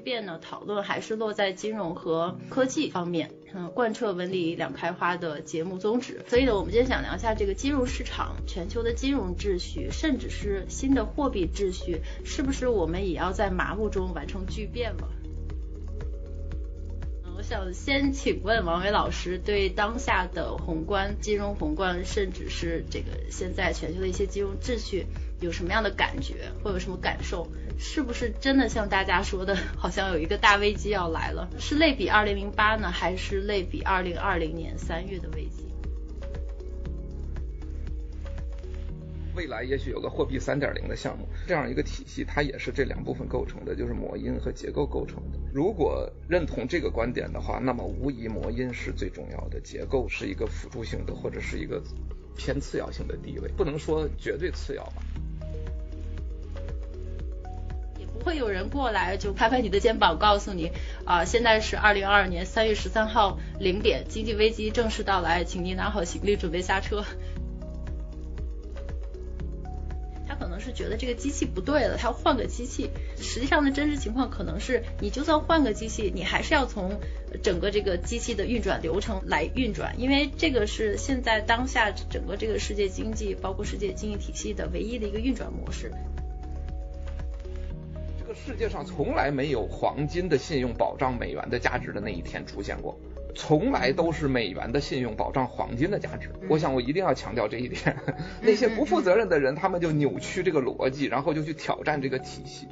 变呢，讨论还是落在金融和科技方面，嗯，贯彻文理两开花的节目宗旨。所以呢，我们今天想聊一下这个金融市场、全球的金融秩序，甚至是新的货币秩序，是不是我们也要在麻木中完成巨变了？我想先请问王伟老师，对当下的宏观金融宏观，甚至是这个现在全球的一些金融秩序，有什么样的感觉，或有什么感受？是不是真的像大家说的，好像有一个大危机要来了？是类比二零零八呢，还是类比二零二零年三月的危机？未来也许有个货币三点零的项目，这样一个体系，它也是这两部分构成的，就是魔音和结构构成的。如果认同这个观点的话，那么无疑魔音是最重要的，结构是一个辅助性的或者是一个偏次要性的地位，不能说绝对次要吧。会有人过来就拍拍你的肩膀，告诉你啊，现在是二零二二年三月十三号零点，经济危机正式到来，请您拿好行李，准备下车。他可能是觉得这个机器不对了，他要换个机器。实际上的真实情况可能是，你就算换个机器，你还是要从整个这个机器的运转流程来运转，因为这个是现在当下整个这个世界经济，包括世界经济体系的唯一的一个运转模式。世界上从来没有黄金的信用保障美元的价值的那一天出现过，从来都是美元的信用保障黄金的价值。我想我一定要强调这一点。那些不负责任的人，他们就扭曲这个逻辑，然后就去挑战这个体系。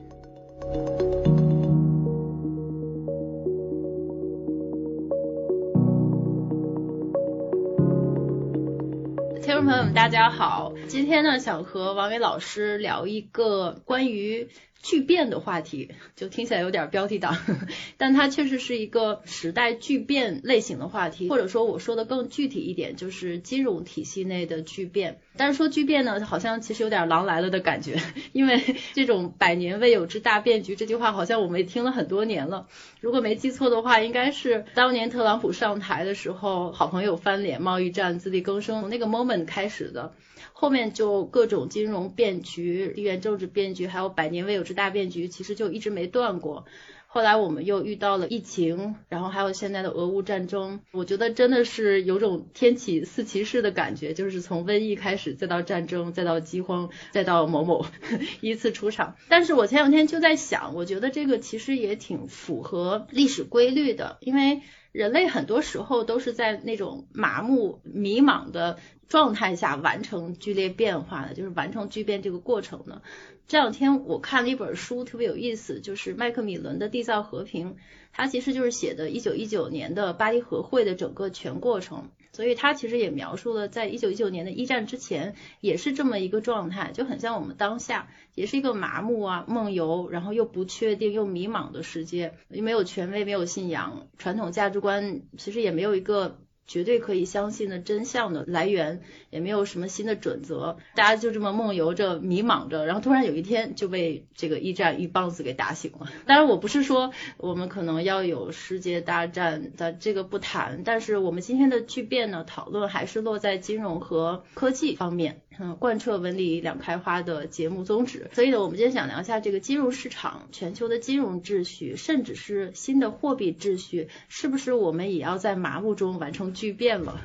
听众朋友们，大家好，今天呢，想和王伟老师聊一个关于。巨变的话题就听起来有点标题党，但它确实是一个时代巨变类型的话题，或者说我说的更具体一点，就是金融体系内的巨变。但是说巨变呢，好像其实有点狼来了的感觉，因为这种百年未有之大变局这句话，好像我们也听了很多年了。如果没记错的话，应该是当年特朗普上台的时候，好朋友翻脸，贸易战自力更生从那个 moment 开始的。后面就各种金融变局、地缘政治变局，还有百年未有之大变局，其实就一直没断过。后来我们又遇到了疫情，然后还有现在的俄乌战争，我觉得真的是有种天启四骑士的感觉，就是从瘟疫开始，再到战争，再到饥荒，再到某某 依次出场。但是我前两天就在想，我觉得这个其实也挺符合历史规律的，因为人类很多时候都是在那种麻木、迷茫的。状态下完成剧烈变化的，就是完成巨变这个过程呢。这两天我看了一本书，特别有意思，就是麦克米伦的《缔造和平》，它其实就是写的1919年的巴黎和会的整个全过程。所以它其实也描述了在1919年的一战之前，也是这么一个状态，就很像我们当下，也是一个麻木啊、梦游，然后又不确定又迷茫的世界，又没有权威，没有信仰，传统价值观其实也没有一个。绝对可以相信的真相的来源，也没有什么新的准则，大家就这么梦游着、迷茫着，然后突然有一天就被这个一战一棒子给打醒了。当然，我不是说我们可能要有世界大战的这个不谈，但是我们今天的巨变呢，讨论还是落在金融和科技方面。嗯，贯彻文理两开花的节目宗旨，所以呢，我们今天想聊一下这个金融市场、全球的金融秩序，甚至是新的货币秩序，是不是我们也要在麻木中完成巨变了？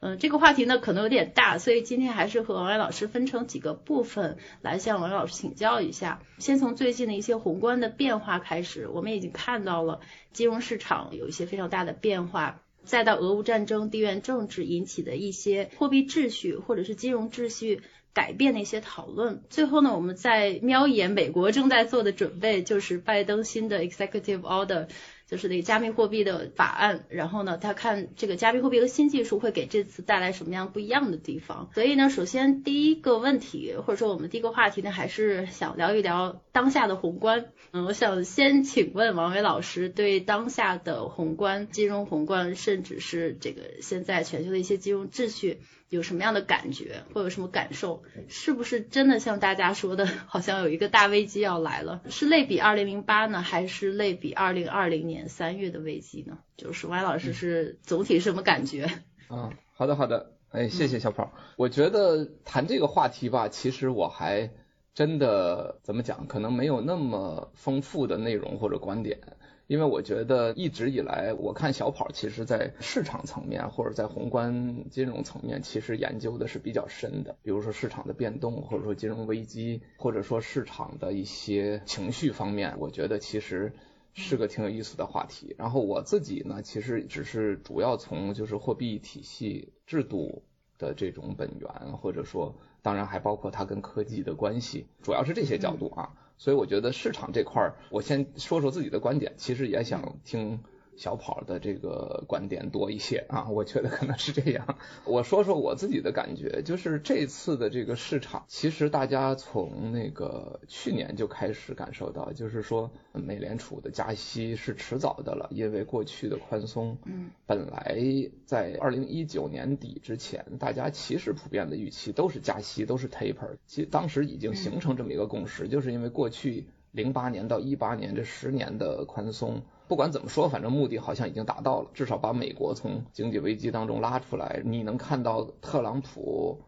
嗯，这个话题呢可能有点大，所以今天还是和王伟老师分成几个部分来向王伟老师请教一下。先从最近的一些宏观的变化开始，我们已经看到了金融市场有一些非常大的变化。再到俄乌战争、地缘政治引起的一些货币秩序或者是金融秩序改变的一些讨论，最后呢，我们再瞄一眼美国正在做的准备，就是拜登新的 Executive Order。就是那个加密货币的法案，然后呢，他看这个加密货币和新技术会给这次带来什么样不一样的地方。所以呢，首先第一个问题，或者说我们第一个话题呢，还是想聊一聊当下的宏观。嗯，我想先请问王伟老师，对当下的宏观、金融宏观，甚至是这个现在全球的一些金融秩序。有什么样的感觉，或有什么感受？是不是真的像大家说的，好像有一个大危机要来了？是类比二零零八呢，还是类比二零二零年三月的危机呢？就是歪老师是总体什么感觉？啊，好的好的，哎，谢谢小跑。我觉得谈这个话题吧，其实我还真的怎么讲，可能没有那么丰富的内容或者观点。因为我觉得一直以来，我看小跑其实在市场层面或者在宏观金融层面，其实研究的是比较深的。比如说市场的变动，或者说金融危机，或者说市场的一些情绪方面，我觉得其实是个挺有意思的话题。然后我自己呢，其实只是主要从就是货币体系制度的这种本源，或者说当然还包括它跟科技的关系，主要是这些角度啊。所以我觉得市场这块儿，我先说说自己的观点，其实也想听。小跑的这个观点多一些啊，我觉得可能是这样。我说说我自己的感觉，就是这次的这个市场，其实大家从那个去年就开始感受到，就是说美联储的加息是迟早的了，因为过去的宽松，嗯，本来在二零一九年底之前，大家其实普遍的预期都是加息，都是 taper，其实当时已经形成这么一个共识，就是因为过去零八年到一八年这十年的宽松。不管怎么说，反正目的好像已经达到了，至少把美国从经济危机当中拉出来。你能看到特朗普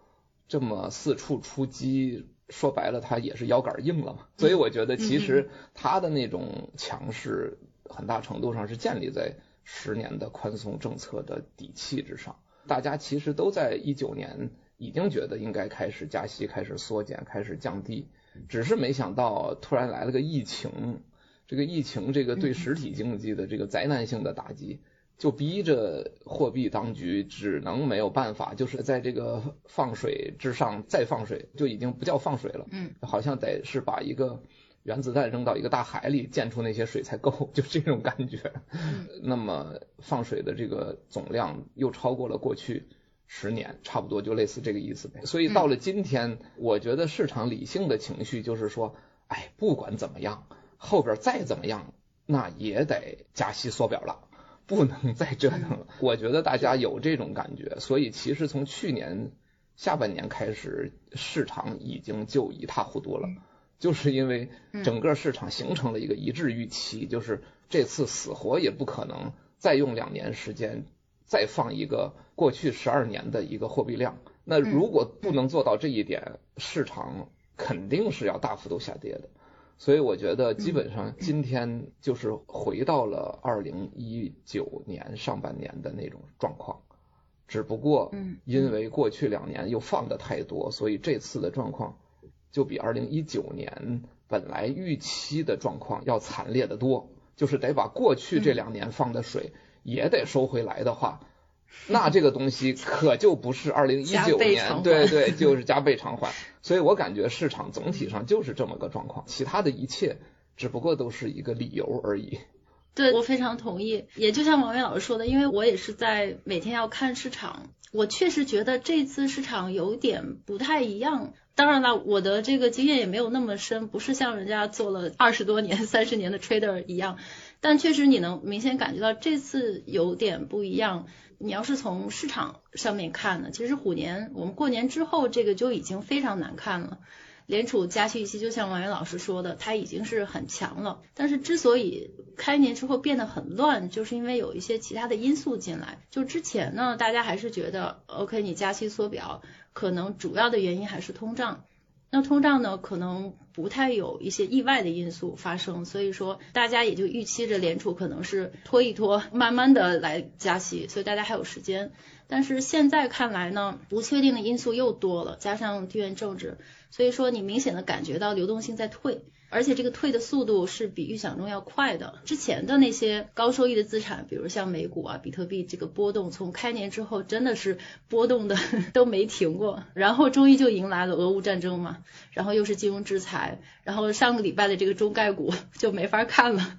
这么四处出击，说白了他也是腰杆硬了嘛。所以我觉得其实他的那种强势，很大程度上是建立在十年的宽松政策的底气之上。大家其实都在一九年已经觉得应该开始加息、开始缩减、开始降低，只是没想到突然来了个疫情。这个疫情，这个对实体经济的这个灾难性的打击，就逼着货币当局只能没有办法，就是在这个放水之上再放水，就已经不叫放水了，嗯，好像得是把一个原子弹扔到一个大海里，溅出那些水才够，就这种感觉。那么放水的这个总量又超过了过去十年，差不多就类似这个意思呗。所以到了今天，我觉得市场理性的情绪就是说，哎，不管怎么样。后边再怎么样，那也得加息缩表了，不能再折腾了。我觉得大家有这种感觉，所以其实从去年下半年开始，市场已经就一塌糊涂了，就是因为整个市场形成了一个一致预期，就是这次死活也不可能再用两年时间再放一个过去十二年的一个货币量。那如果不能做到这一点，市场肯定是要大幅度下跌的。所以我觉得基本上今天就是回到了二零一九年上半年的那种状况，只不过因为过去两年又放的太多，所以这次的状况就比二零一九年本来预期的状况要惨烈的多。就是得把过去这两年放的水也得收回来的话。那这个东西可就不是二零一九年，对 对，就是加倍偿还。所以我感觉市场总体上就是这么个状况，其他的一切只不过都是一个理由而已。对我非常同意，也就像王威老师说的，因为我也是在每天要看市场，我确实觉得这次市场有点不太一样。当然了，我的这个经验也没有那么深，不是像人家做了二十多年、三十年的 trader 一样，但确实你能明显感觉到这次有点不一样。你要是从市场上面看呢，其实虎年我们过年之后这个就已经非常难看了。联储加息预期就像王源老师说的，它已经是很强了。但是之所以开年之后变得很乱，就是因为有一些其他的因素进来。就之前呢，大家还是觉得 OK，你加息缩表，可能主要的原因还是通胀。那通胀呢，可能不太有一些意外的因素发生，所以说大家也就预期着联储可能是拖一拖，慢慢的来加息，所以大家还有时间。但是现在看来呢，不确定的因素又多了，加上地缘政治，所以说你明显的感觉到流动性在退。而且这个退的速度是比预想中要快的。之前的那些高收益的资产，比如像美股啊、比特币，这个波动从开年之后真的是波动的 都没停过。然后终于就迎来了俄乌战争嘛，然后又是金融制裁，然后上个礼拜的这个中概股 就没法看了。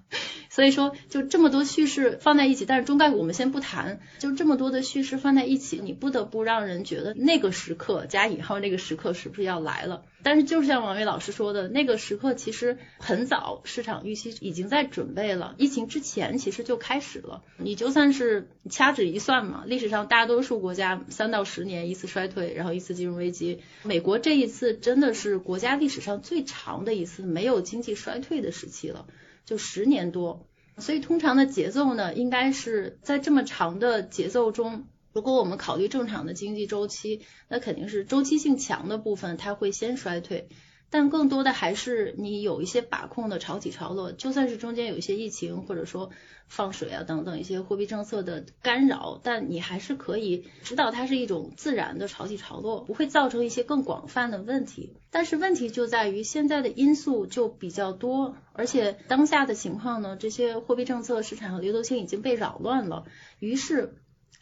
所以说，就这么多叙事放在一起，但是中概股我们先不谈，就这么多的叙事放在在一起，你不得不让人觉得那个时刻加引号那个时刻是不是要来了？但是就是像王伟老师说的，那个时刻其实很早，市场预期已经在准备了，疫情之前其实就开始了。你就算是掐指一算嘛，历史上大多数国家三到十年一次衰退，然后一次金融危机，美国这一次真的是国家历史上最长的一次没有经济衰退的时期了。就十年多，所以通常的节奏呢，应该是在这么长的节奏中，如果我们考虑正常的经济周期，那肯定是周期性强的部分它会先衰退，但更多的还是你有一些把控的潮起潮落，就算是中间有一些疫情或者说放水啊等等一些货币政策的干扰，但你还是可以知道它是一种自然的潮起潮落，不会造成一些更广泛的问题。但是问题就在于现在的因素就比较多，而且当下的情况呢，这些货币政策市场和流动性已经被扰乱了，于是。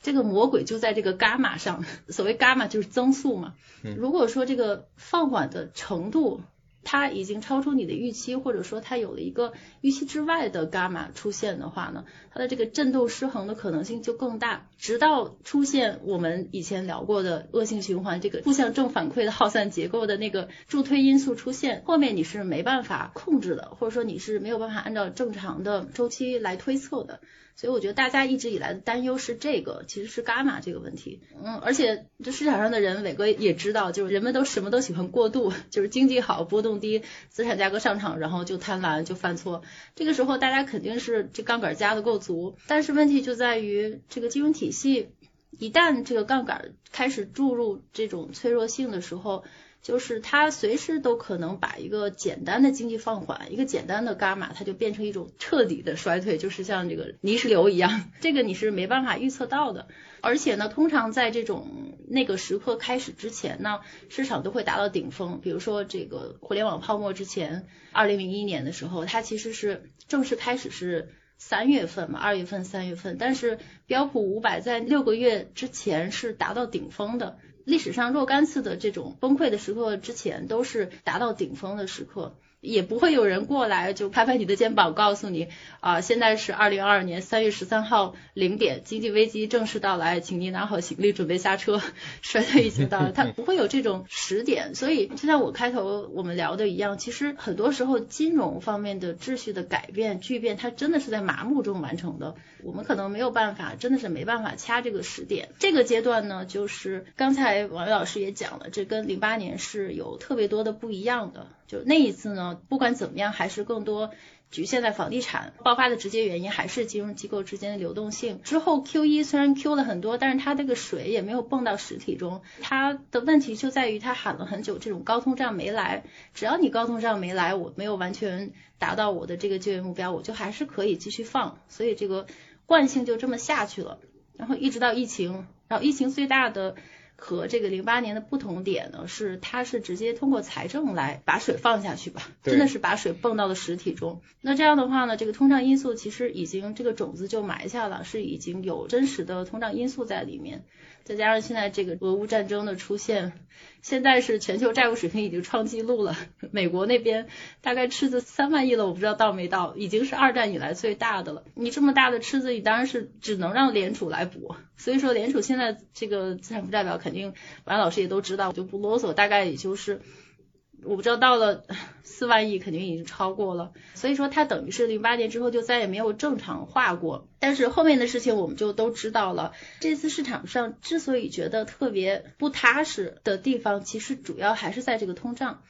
这个魔鬼就在这个伽马上，所谓伽马就是增速嘛。如果说这个放缓的程度，它已经超出你的预期，或者说它有了一个预期之外的伽马出现的话呢，它的这个震动失衡的可能性就更大，直到出现我们以前聊过的恶性循环，这个负向正反馈的耗散结构的那个助推因素出现，后面你是没办法控制的，或者说你是没有办法按照正常的周期来推测的。所以我觉得大家一直以来的担忧是这个，其实是伽马这个问题。嗯，而且这市场上的人，伟哥也知道，就是人们都什么都喜欢过度，就是经济好波动低，资产价格上涨，然后就贪婪就犯错。这个时候大家肯定是这杠杆加的够足，但是问题就在于这个金融体系一旦这个杠杆开始注入这种脆弱性的时候。就是它随时都可能把一个简单的经济放缓，一个简单的伽马，它就变成一种彻底的衰退，就是像这个泥石流一样，这个你是没办法预测到的。而且呢，通常在这种那个时刻开始之前呢，市场都会达到顶峰。比如说这个互联网泡沫之前，二零零一年的时候，它其实是正式开始是三月份嘛，二月份、三月份，但是标普五百在六个月之前是达到顶峰的。历史上若干次的这种崩溃的时刻之前，都是达到顶峰的时刻。也不会有人过来就拍拍你的肩膀，告诉你啊，现在是二零二二年三月十三号零点，经济危机正式到来，请您拿好行李，准备下车，衰退已经到了。它不会有这种时点，所以就像我开头我们聊的一样，其实很多时候金融方面的秩序的改变巨变，它真的是在麻木中完成的。我们可能没有办法，真的是没办法掐这个时点。这个阶段呢，就是刚才王老师也讲了，这跟零八年是有特别多的不一样的。就那一次呢，不管怎么样，还是更多局限在房地产爆发的直接原因，还是金融机构之间的流动性。之后 Q 一虽然 Q 了很多，但是它这个水也没有蹦到实体中。它的问题就在于它喊了很久，这种高通胀没来。只要你高通胀没来，我没有完全达到我的这个就业目标，我就还是可以继续放。所以这个惯性就这么下去了。然后一直到疫情，然后疫情最大的。和这个零八年的不同点呢，是它是直接通过财政来把水放下去吧，真的是把水泵到了实体中。那这样的话呢，这个通胀因素其实已经这个种子就埋下了，是已经有真实的通胀因素在里面。再加上现在这个俄乌战争的出现，现在是全球债务水平已经创纪录了。美国那边大概赤字三万亿了，我不知道到没到，已经是二战以来最大的了。你这么大的赤字，你当然是只能让联储来补。所以说联储现在这个资产负债表肯定，王老师也都知道，我就不啰嗦，大概也就是。我不知道到了四万亿肯定已经超过了，所以说它等于是零八年之后就再也没有正常化过。但是后面的事情我们就都知道了。这次市场上之所以觉得特别不踏实的地方，其实主要还是在这个通胀，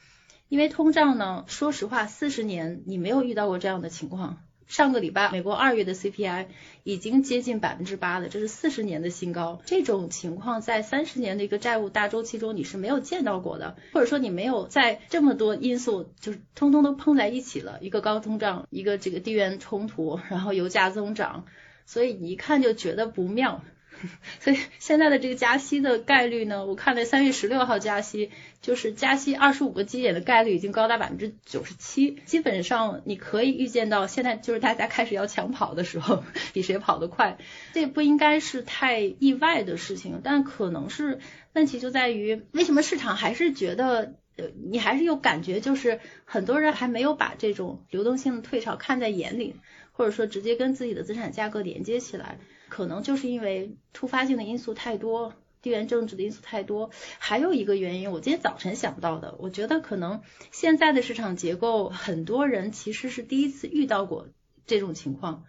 因为通胀呢，说实话，四十年你没有遇到过这样的情况。上个礼拜，美国二月的 CPI 已经接近百分之八了，这是四十年的新高。这种情况在三十年的一个债务大周期中，你是没有见到过的，或者说你没有在这么多因素就是通通都碰在一起了，一个高通胀，一个这个地缘冲突，然后油价增长，所以你一看就觉得不妙。所以现在的这个加息的概率呢，我看了三月十六号加息，就是加息二十五个基点的概率已经高达百分之九十七，基本上你可以预见到，现在就是大家开始要抢跑的时候，比谁跑得快，这不应该是太意外的事情，但可能是问题就在于，为什么市场还是觉得，呃，你还是有感觉，就是很多人还没有把这种流动性的退潮看在眼里，或者说直接跟自己的资产价格连接起来。可能就是因为突发性的因素太多，地缘政治的因素太多，还有一个原因，我今天早晨想到的，我觉得可能现在的市场结构，很多人其实是第一次遇到过这种情况，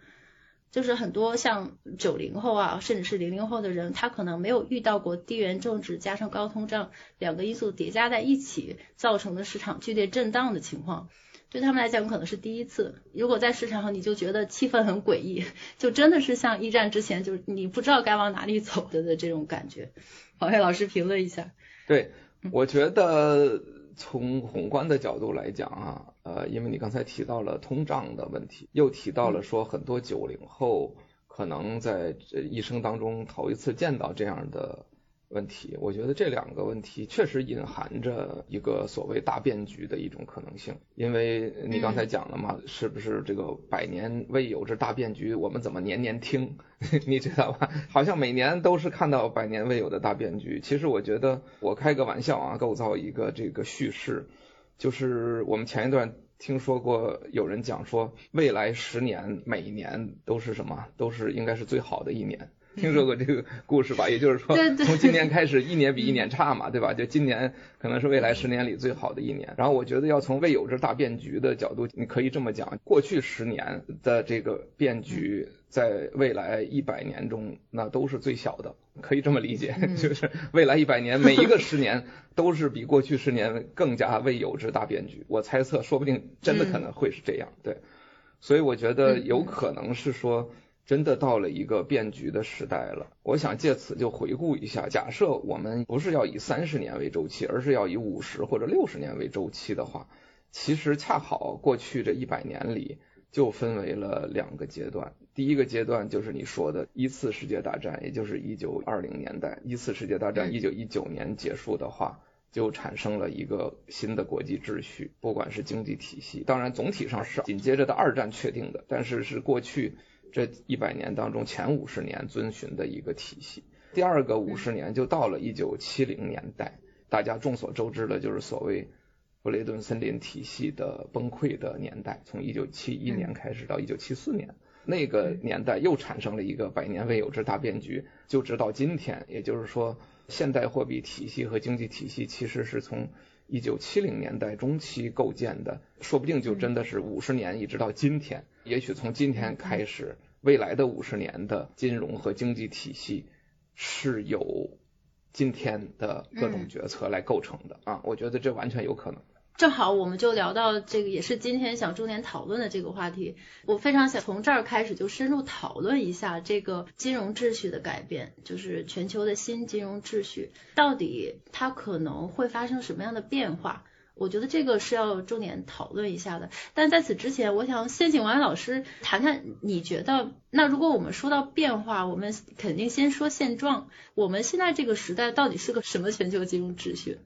就是很多像九零后啊，甚至是零零后的人，他可能没有遇到过地缘政治加上高通胀两个因素叠加在一起造成的市场剧烈震荡的情况。对他们来讲可能是第一次。如果在市场上你就觉得气氛很诡异，就真的是像一战之前，就是你不知道该往哪里走的的这种感觉。王伟老师评论一下。对，我觉得从宏观的角度来讲啊，呃，因为你刚才提到了通胀的问题，又提到了说很多九零后可能在这一生当中头一次见到这样的。问题，我觉得这两个问题确实隐含着一个所谓大变局的一种可能性，因为你刚才讲了嘛，是不是这个百年未有之大变局，我们怎么年年听？你知道吧？好像每年都是看到百年未有的大变局。其实我觉得，我开个玩笑啊，构造一个这个叙事，就是我们前一段听说过有人讲说，未来十年每年都是什么？都是应该是最好的一年。听说过这个故事吧？也就是说，从今年开始，一年比一年差嘛，对吧？就今年可能是未来十年里最好的一年。然后我觉得要从未有之大变局的角度，你可以这么讲：过去十年的这个变局，在未来一百年中，那都是最小的，可以这么理解，就是未来一百年每一个十年都是比过去十年更加未有之大变局。我猜测，说不定真的可能会是这样。对，所以我觉得有可能是说。真的到了一个变局的时代了。我想借此就回顾一下，假设我们不是要以三十年为周期，而是要以五十或者六十年为周期的话，其实恰好过去这一百年里就分为了两个阶段。第一个阶段就是你说的一次世界大战，也就是一九二零年代，一次世界大战一九一九年结束的话，就产生了一个新的国际秩序，不管是经济体系，当然总体上是紧接着的二战确定的，但是是过去。这一百年当中，前五十年遵循的一个体系，第二个五十年就到了一九七零年代，大家众所周知的就是所谓布雷顿森林体系的崩溃的年代，从一九七一年开始到一九七四年，那个年代又产生了一个百年未有之大变局，就直到今天，也就是说，现代货币体系和经济体系其实是从一九七零年代中期构建的，说不定就真的是五十年一直到今天。也许从今天开始，未来的五十年的金融和经济体系是由今天的各种决策来构成的啊，我觉得这完全有可能。正好我们就聊到这个，也是今天想重点讨论的这个话题。我非常想从这儿开始就深入讨论一下这个金融秩序的改变，就是全球的新金融秩序到底它可能会发生什么样的变化。我觉得这个是要重点讨论一下的，但在此之前，我想先请王老师谈谈，你觉得那如果我们说到变化，我们肯定先说现状，我们现在这个时代到底是个什么全球金融秩序？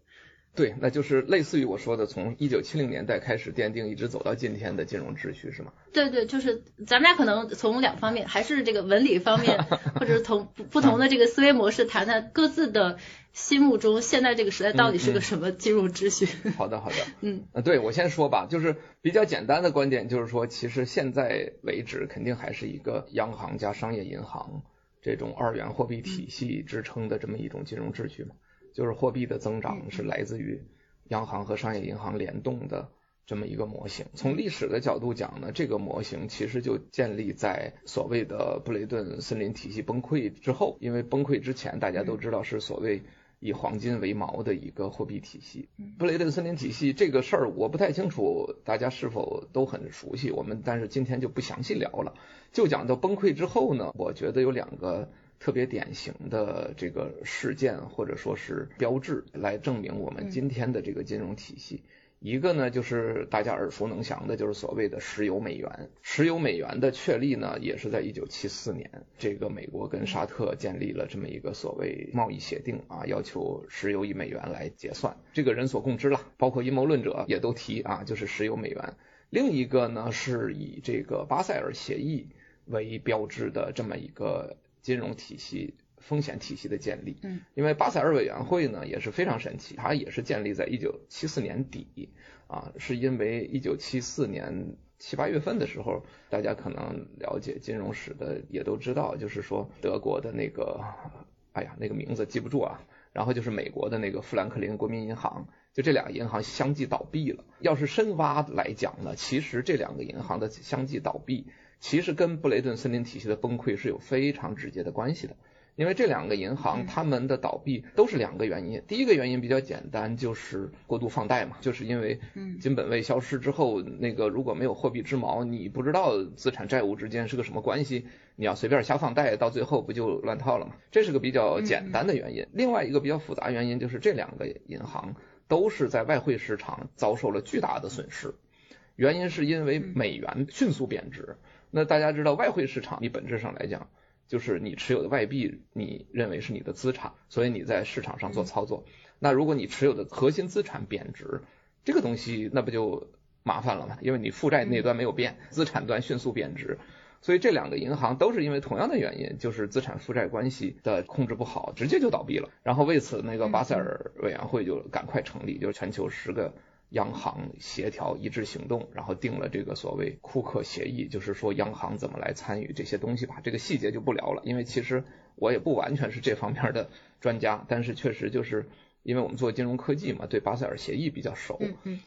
对，那就是类似于我说的，从一九七零年代开始奠定，一直走到今天的金融秩序，是吗？对对，就是咱们俩可能从两方面，还是这个文理方面，或者从不不同的这个思维模式谈谈各自的心目中现在这个时代到底是个什么金融秩序。好的好的，嗯，对我先说吧，就是比较简单的观点，就是说，其实现在为止，肯定还是一个央行加商业银行这种二元货币体系支撑的这么一种金融秩序嘛。就是货币的增长是来自于央行和商业银行联动的这么一个模型。从历史的角度讲呢，这个模型其实就建立在所谓的布雷顿森林体系崩溃之后。因为崩溃之前，大家都知道是所谓以黄金为锚的一个货币体系。布雷顿森林体系这个事儿我不太清楚，大家是否都很熟悉？我们但是今天就不详细聊了，就讲到崩溃之后呢，我觉得有两个。特别典型的这个事件或者说是标志，来证明我们今天的这个金融体系。一个呢，就是大家耳熟能详的，就是所谓的石油美元。石油美元的确立呢，也是在一九七四年，这个美国跟沙特建立了这么一个所谓贸易协定啊，要求石油以美元来结算，这个人所共知了，包括阴谋论者也都提啊，就是石油美元。另一个呢，是以这个巴塞尔协议为标志的这么一个。金融体系、风险体系的建立，嗯，因为巴塞尔委员会呢也是非常神奇，它也是建立在一九七四年底啊，是因为一九七四年七八月份的时候，大家可能了解金融史的也都知道，就是说德国的那个，哎呀，那个名字记不住啊，然后就是美国的那个富兰克林国民银行，就这两个银行相继倒闭了。要是深挖来讲呢，其实这两个银行的相继倒闭。其实跟布雷顿森林体系的崩溃是有非常直接的关系的，因为这两个银行他们的倒闭都是两个原因。第一个原因比较简单，就是过度放贷嘛，就是因为金本位消失之后，那个如果没有货币之锚，你不知道资产债务之间是个什么关系，你要随便瞎放贷，到最后不就乱套了吗？这是个比较简单的原因。另外一个比较复杂原因就是这两个银行都是在外汇市场遭受了巨大的损失。原因是因为美元迅速贬值。那大家知道，外汇市场你本质上来讲，就是你持有的外币，你认为是你的资产，所以你在市场上做操作。那如果你持有的核心资产贬值，这个东西那不就麻烦了吗？因为你负债那端没有变，资产端迅速贬值。所以这两个银行都是因为同样的原因，就是资产负债关系的控制不好，直接就倒闭了。然后为此，那个巴塞尔委员会就赶快成立，就是全球十个央行协调一致行动，然后定了这个所谓库克协议，就是说央行怎么来参与这些东西吧。这个细节就不聊了，因为其实我也不完全是这方面的专家，但是确实就是。因为我们做金融科技嘛，对巴塞尔协议比较熟，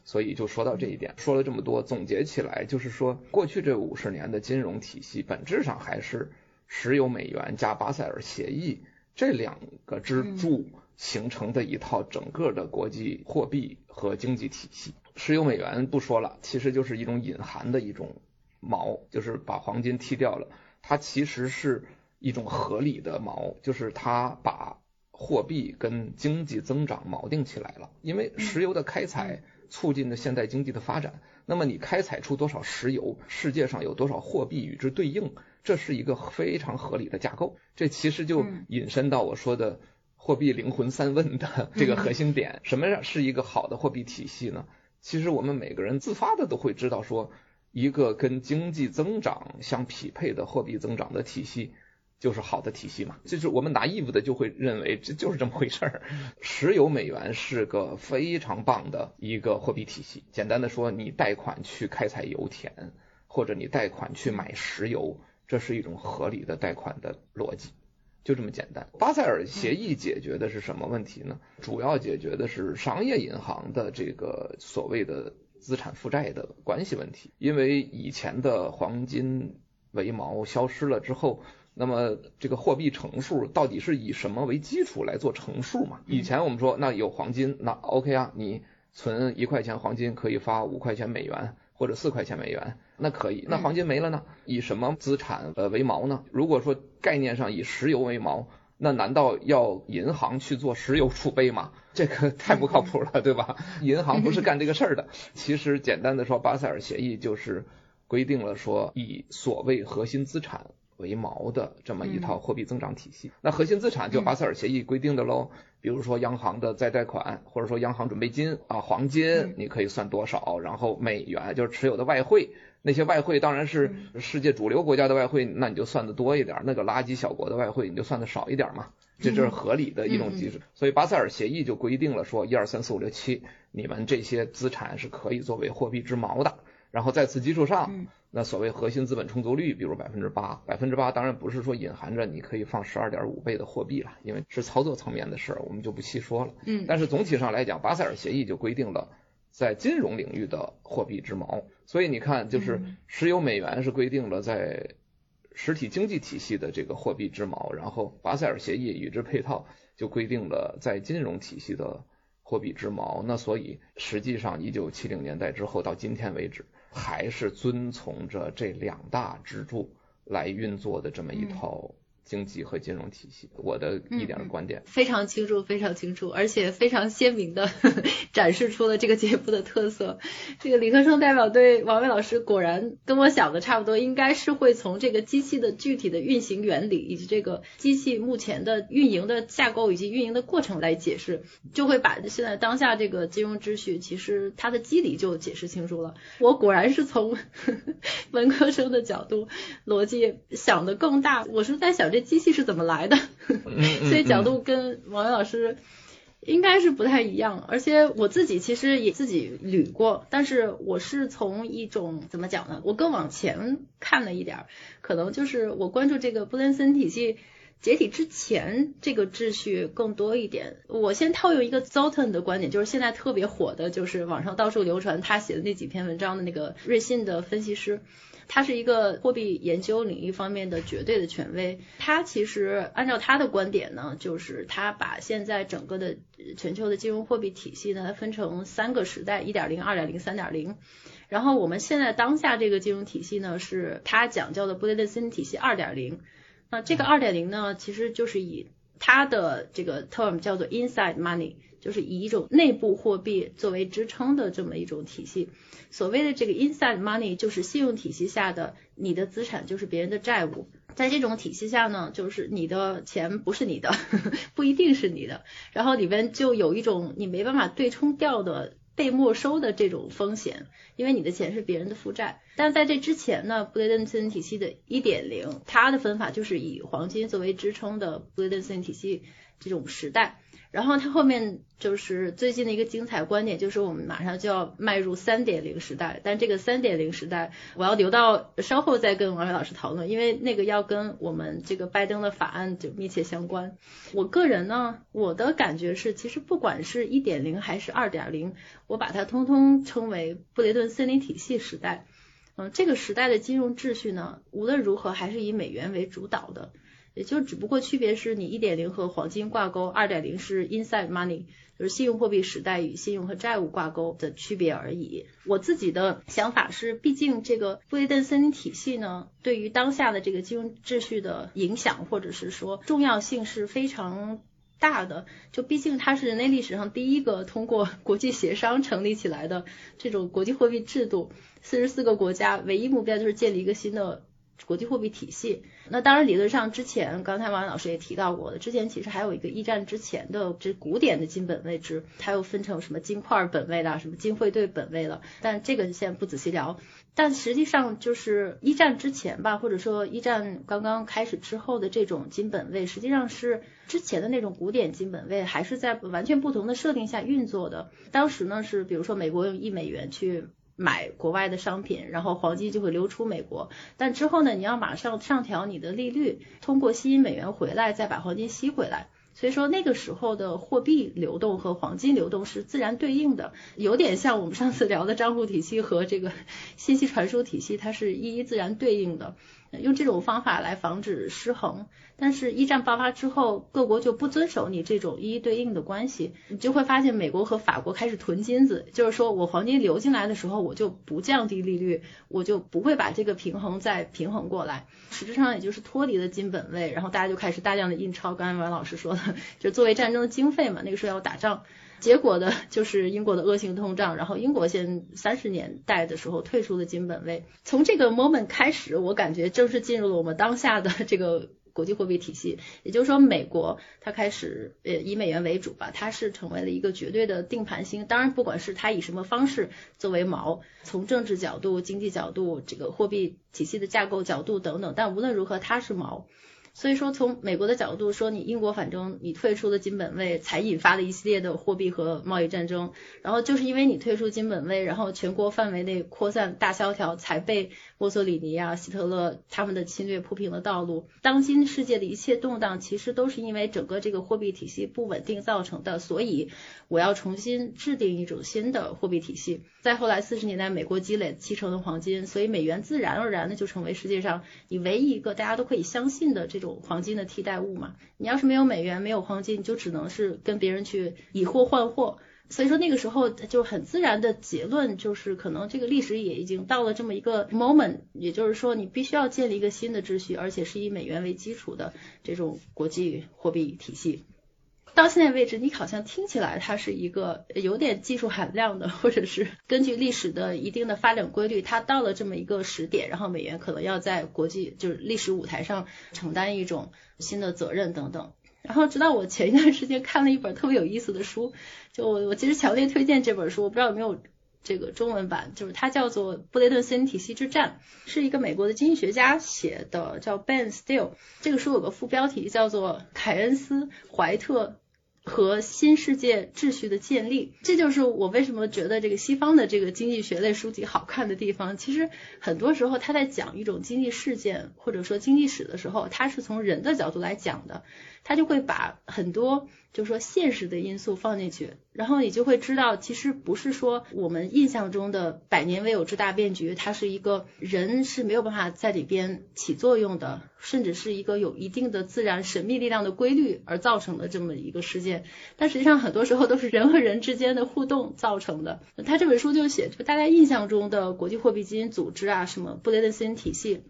所以就说到这一点。说了这么多，总结起来就是说，过去这五十年的金融体系本质上还是石油美元加巴塞尔协议这两个支柱形成的一套整个的国际货币和经济体系。石油美元不说了，其实就是一种隐含的一种锚，就是把黄金剔掉了。它其实是一种合理的锚，就是它把。货币跟经济增长锚定起来了，因为石油的开采促进了现代经济的发展。那么你开采出多少石油，世界上有多少货币与之对应，这是一个非常合理的架构。这其实就引申到我说的货币灵魂三问的这个核心点：什么样是一个好的货币体系呢？其实我们每个人自发的都会知道，说一个跟经济增长相匹配的货币增长的体系。就是好的体系嘛，就是我们拿义务的就会认为这就是这么回事儿。石油美元是个非常棒的一个货币体系。简单的说，你贷款去开采油田，或者你贷款去买石油，这是一种合理的贷款的逻辑，就这么简单。巴塞尔协议解决的是什么问题呢？主要解决的是商业银行的这个所谓的资产负债的关系问题，因为以前的黄金为锚消失了之后。那么这个货币乘数到底是以什么为基础来做乘数嘛？以前我们说那有黄金，那 OK 啊，你存一块钱黄金可以发五块钱美元或者四块钱美元，那可以。那黄金没了呢？以什么资产呃为锚呢？如果说概念上以石油为锚，那难道要银行去做石油储备吗？这个太不靠谱了，对吧？银行不是干这个事儿的。其实简单的说，巴塞尔协议就是规定了说以所谓核心资产。为锚的这么一套货币增长体系，那核心资产就巴塞尔协议规定的喽，比如说央行的再贷款，或者说央行准备金啊，黄金你可以算多少，然后美元就是持有的外汇，那些外汇当然是世界主流国家的外汇，那你就算的多一点，那个垃圾小国的外汇你就算的少一点嘛，这就是合理的一种机制。所以巴塞尔协议就规定了说，一二三四五六七，你们这些资产是可以作为货币之锚的，然后在此基础上。那所谓核心资本充足率，比如百分之八，百分之八当然不是说隐含着你可以放十二点五倍的货币了，因为是操作层面的事儿，我们就不细说了。嗯，但是总体上来讲，巴塞尔协议就规定了在金融领域的货币之锚，所以你看，就是石油美元是规定了在实体经济体系的这个货币之锚，然后巴塞尔协议与之配套就规定了在金融体系的货币之锚。那所以实际上，一九七零年代之后到今天为止。还是遵从着这两大支柱来运作的这么一套。经济和金融体系，我的一点观点非常清楚，非常清楚，而且非常鲜明的 展示出了这个节目的特色。这个理科生代表对王伟老师果然跟我想的差不多，应该是会从这个机器的具体的运行原理，以及这个机器目前的运营的架构以及运营的过程来解释，就会把现在当下这个金融秩序其实它的机理就解释清楚了。我果然是从 文科生的角度逻辑想的更大，我是在想。这机器是怎么来的？所以角度跟王源老师应该是不太一样。而且我自己其实也自己捋过，但是我是从一种怎么讲呢？我更往前看了一点，可能就是我关注这个布林森体系解体之前这个秩序更多一点。我先套用一个 Zoltan 的观点，就是现在特别火的，就是网上到处流传他写的那几篇文章的那个瑞信的分析师。他是一个货币研究领域方面的绝对的权威。他其实按照他的观点呢，就是他把现在整个的全球的金融货币体系呢分成三个时代：一点零、二点零、三点零。然后我们现在当下这个金融体系呢，是他讲究的布雷顿森体系二点零。那这个二点零呢，其实就是以他的这个 term 叫做 inside money，就是以一种内部货币作为支撑的这么一种体系。所谓的这个 inside money，就是信用体系下的你的资产就是别人的债务。在这种体系下呢，就是你的钱不是你的，不一定是你的，然后里边就有一种你没办法对冲掉的被没收的这种风险，因为你的钱是别人的负债。但在这之前呢，布雷顿森林体系的1.0，它的分法就是以黄金作为支撑的布雷顿森林体系这种时代。然后它后面就是最近的一个精彩观点，就是我们马上就要迈入三点零时代，但这个三点零时代我要留到稍后再跟王伟老师讨论，因为那个要跟我们这个拜登的法案就密切相关。我个人呢，我的感觉是，其实不管是一点零还是二点零，我把它通通称为布雷顿森林体系时代。嗯，这个时代的金融秩序呢，无论如何还是以美元为主导的。也就只不过区别是你一点零和黄金挂钩，二点零是 inside money，就是信用货币时代与信用和债务挂钩的区别而已。我自己的想法是，毕竟这个布雷顿森林体系呢，对于当下的这个金融秩序的影响或者是说重要性是非常大的。就毕竟它是人类历史上第一个通过国际协商成立起来的这种国际货币制度，四十四个国家唯一目标就是建立一个新的。国际货币体系，那当然理论上之前，刚才王老师也提到过的，之前其实还有一个一战之前的这古典的金本位制，它又分成什么金块本位的，什么金汇兑本位了，但这个先不仔细聊。但实际上就是一战之前吧，或者说一战刚刚开始之后的这种金本位，实际上是之前的那种古典金本位，还是在完全不同的设定下运作的。当时呢是比如说美国用一美元去。买国外的商品，然后黄金就会流出美国。但之后呢，你要马上上调你的利率，通过吸引美元回来，再把黄金吸回来。所以说那个时候的货币流动和黄金流动是自然对应的，有点像我们上次聊的账户体系和这个信息传输体系，它是一一自然对应的。用这种方法来防止失衡，但是一战爆发之后，各国就不遵守你这种一一对应的关系，你就会发现美国和法国开始囤金子，就是说我黄金流进来的时候，我就不降低利率，我就不会把这个平衡再平衡过来，实质上也就是脱离了金本位，然后大家就开始大量的印钞，刚才王老师说的，就作为战争的经费嘛，那个时候要打仗。结果的就是英国的恶性通胀，然后英国现三十年代的时候退出了金本位。从这个 moment 开始，我感觉正式进入了我们当下的这个国际货币体系。也就是说，美国它开始呃以美元为主吧，它是成为了一个绝对的定盘星。当然，不管是它以什么方式作为锚，从政治角度、经济角度、这个货币体系的架构角度等等，但无论如何，它是锚。所以说，从美国的角度说，你英国反正你退出了金本位，才引发了一系列的货币和贸易战争。然后就是因为你退出金本位，然后全国范围内扩散大萧条，才被墨索里尼啊、希特勒他们的侵略铺平了道路。当今世界的一切动荡，其实都是因为整个这个货币体系不稳定造成的。所以我要重新制定一种新的货币体系。再后来，四十年代美国积累七成的黄金，所以美元自然而然的就成为世界上你唯一一个大家都可以相信的这种黄金的替代物嘛。你要是没有美元，没有黄金，你就只能是跟别人去以货换货。所以说那个时候就很自然的结论就是，可能这个历史也已经到了这么一个 moment，也就是说你必须要建立一个新的秩序，而且是以美元为基础的这种国际货币体系。到现在为止，你好像听起来它是一个有点技术含量的，或者是根据历史的一定的发展规律，它到了这么一个时点，然后美元可能要在国际就是历史舞台上承担一种新的责任等等。然后直到我前一段时间看了一本特别有意思的书，就我我其实强烈推荐这本书，我不知道有没有这个中文版，就是它叫做《布雷顿森林体系之战》，是一个美国的经济学家写的，叫 Ben Steele。这个书有个副标题叫做《凯恩斯怀特》。和新世界秩序的建立，这就是我为什么觉得这个西方的这个经济学类书籍好看的地方。其实很多时候他在讲一种经济事件或者说经济史的时候，他是从人的角度来讲的，他就会把很多。就是说现实的因素放进去，然后你就会知道，其实不是说我们印象中的百年未有之大变局，它是一个人是没有办法在里边起作用的，甚至是一个有一定的自然神秘力量的规律而造成的这么一个事件。但实际上很多时候都是人和人之间的互动造成的。他这本书就写，就大家印象中的国际货币基金组织啊，什么布雷顿森林体系。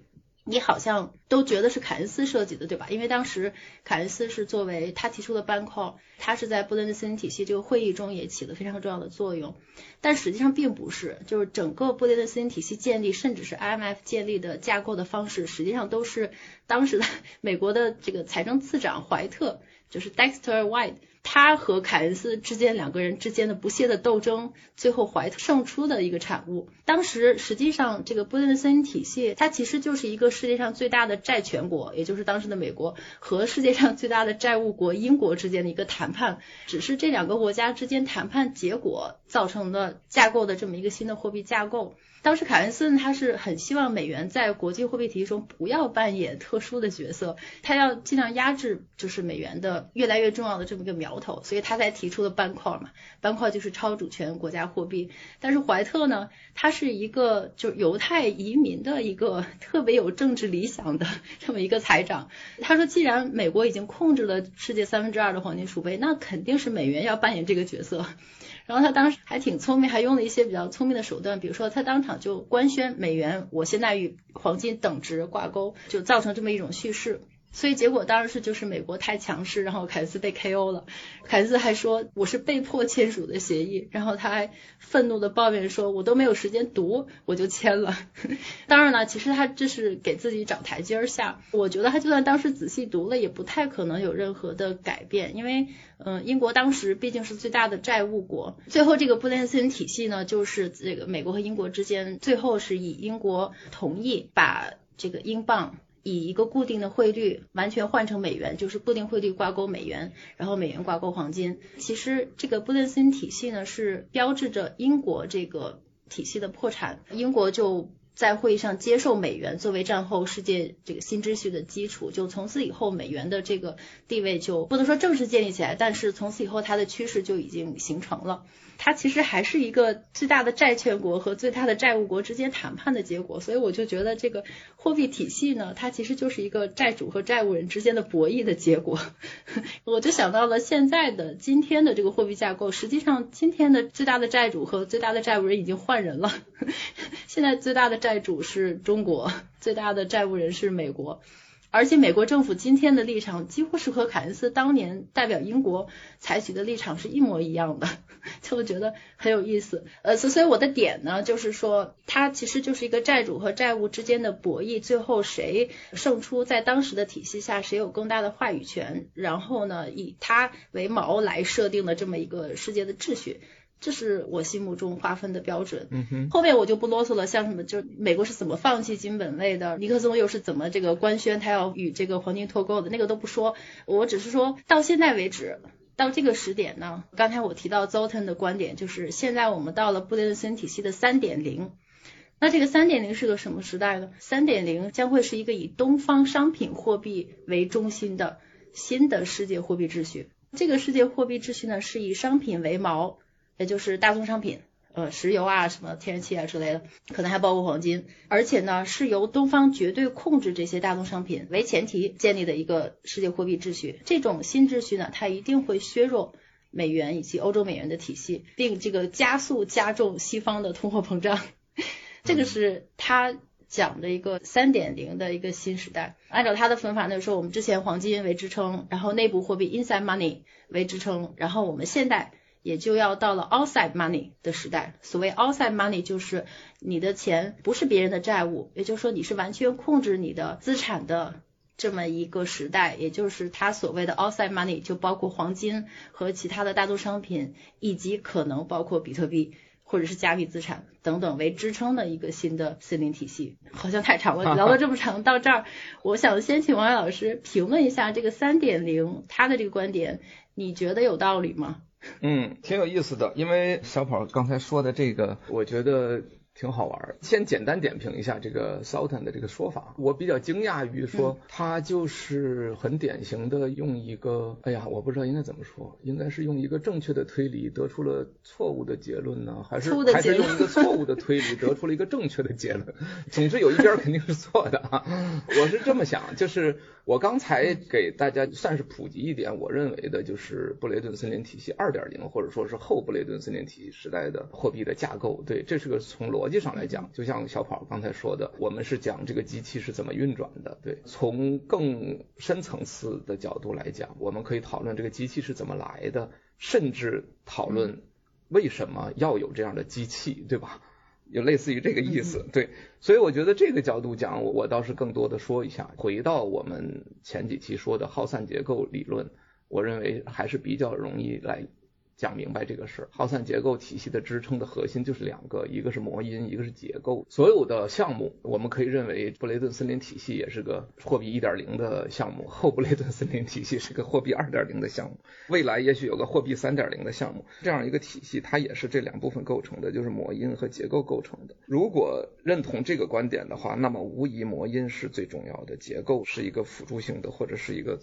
你好像都觉得是凯恩斯设计的，对吧？因为当时凯恩斯是作为他提出的 Ban Call，他是在布伦森林体系这个会议中也起了非常重要的作用，但实际上并不是，就是整个布伦森林体系建立，甚至是 IMF 建立的架构的方式，实际上都是当时的美国的这个财政次长怀特，就是 Dexter White。他和凯恩斯之间两个人之间的不懈的斗争，最后怀特胜出的一个产物。当时实际上这个布伦森体系，它其实就是一个世界上最大的债权国，也就是当时的美国和世界上最大的债务国英国之间的一个谈判。只是这两个国家之间谈判结果造成的架构的这么一个新的货币架构。当时凯恩斯他是很希望美元在国际货币体系中不要扮演特殊的角色，他要尽量压制就是美元的越来越重要的这么一个苗头，所以他才提出了斑块嘛，斑块就是超主权国家货币。但是怀特呢，他是一个就是犹太移民的一个特别有政治理想的这么一个财长，他说既然美国已经控制了世界三分之二的黄金储备，那肯定是美元要扮演这个角色。然后他当时还挺聪明，还用了一些比较聪明的手段，比如说他当场就官宣美元我现在与黄金等值挂钩，就造成这么一种叙事。所以结果当然是就是美国太强势，然后凯斯被 KO 了。凯斯还说我是被迫签署的协议，然后他还愤怒的抱怨说，我都没有时间读我就签了。当然了，其实他这是给自己找台阶下。我觉得他就算当时仔细读了，也不太可能有任何的改变，因为嗯，英国当时毕竟是最大的债务国。最后这个布伦森体系呢，就是这个美国和英国之间，最后是以英国同意把这个英镑。以一个固定的汇率完全换成美元，就是固定汇率挂钩美元，然后美元挂钩黄金。其实这个布伦森体系呢，是标志着英国这个体系的破产。英国就在会议上接受美元作为战后世界这个新秩序的基础，就从此以后美元的这个地位就不能说正式建立起来，但是从此以后它的趋势就已经形成了。它其实还是一个最大的债权国和最大的债务国之间谈判的结果，所以我就觉得这个货币体系呢，它其实就是一个债主和债务人之间的博弈的结果。我就想到了现在的今天的这个货币架构，实际上今天的最大的债主和最大的债务人已经换人了，现在最大的债主是中国，最大的债务人是美国。而且美国政府今天的立场几乎是和凯恩斯当年代表英国采取的立场是一模一样的，就觉得很有意思。呃，所所以我的点呢，就是说它其实就是一个债主和债务之间的博弈，最后谁胜出，在当时的体系下谁有更大的话语权，然后呢以它为锚来设定的这么一个世界的秩序。这是我心目中划分的标准。嗯哼，后面我就不啰嗦了。像什么，就美国是怎么放弃金本位的，尼克松又是怎么这个官宣他要与这个黄金脱钩的，那个都不说。我只是说到现在为止，到这个时点呢，刚才我提到 Zoltan 的观点，就是现在我们到了布雷森体系的三点零。那这个三点零是个什么时代呢？三点零将会是一个以东方商品货币为中心的新的世界货币秩序。这个世界货币秩序呢，是以商品为锚。也就是大宗商品，呃，石油啊，什么天然气啊之类的，可能还包括黄金，而且呢，是由东方绝对控制这些大宗商品为前提建立的一个世界货币秩序。这种新秩序呢，它一定会削弱美元以及欧洲美元的体系，并这个加速加重西方的通货膨胀。这个是他讲的一个三点零的一个新时代。按照他的分法呢，说我们之前黄金为支撑，然后内部货币 inside money 为支撑，然后我们现代。也就要到了 outside money 的时代。所谓 outside money 就是你的钱不是别人的债务，也就是说你是完全控制你的资产的这么一个时代。也就是他所谓的 outside money 就包括黄金和其他的大宗商品，以及可能包括比特币或者是加密资产等等为支撑的一个新的森林体系。好像太长了，聊了这么长，到这儿，我想先请王伟老师评论一下这个三点零他的这个观点，你觉得有道理吗？嗯，挺有意思的，因为小跑刚才说的这个，我觉得。挺好玩。先简单点评一下这个 Sultan 的这个说法。我比较惊讶于说他就是很典型的用一个，哎呀，我不知道应该怎么说，应该是用一个正确的推理得出了错误的结论呢，还是还是用一个错误的推理得出了一个正确的结论？总之有一边肯定是错的啊。我是这么想，就是我刚才给大家算是普及一点，我认为的就是布雷顿森林体系二点零，或者说是后布雷顿森林体系时代的货币的架构。对，这是个从逻辑上来讲，就像小跑刚才说的，我们是讲这个机器是怎么运转的。对，从更深层次的角度来讲，我们可以讨论这个机器是怎么来的，甚至讨论为什么要有这样的机器，对吧？有类似于这个意思，对，所以我觉得这个角度讲，我我倒是更多的说一下，回到我们前几期说的耗散结构理论，我认为还是比较容易来。讲明白这个事儿，耗散结构体系的支撑的核心就是两个，一个是模因，一个是结构。所有的项目，我们可以认为布雷顿森林体系也是个货币一点零的项目，后布雷顿森林体系是个货币二点零的项目，未来也许有个货币三点零的项目。这样一个体系，它也是这两部分构成的，就是模因和结构构成的。如果认同这个观点的话，那么无疑模因是最重要的，结构是一个辅助性的或者是一个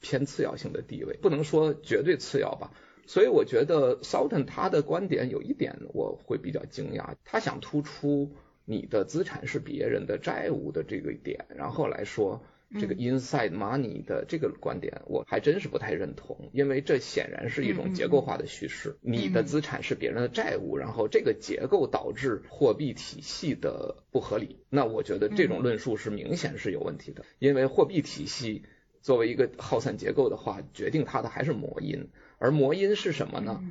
偏次要性的地位，不能说绝对次要吧。所以我觉得 Sultan 他的观点有一点我会比较惊讶，他想突出你的资产是别人的债务的这个点，然后来说这个 inside money 的这个观点，我还真是不太认同，因为这显然是一种结构化的叙事，你的资产是别人的债务，然后这个结构导致货币体系的不合理，那我觉得这种论述是明显是有问题的，因为货币体系作为一个耗散结构的话，决定它的还是模因。而魔音是什么呢？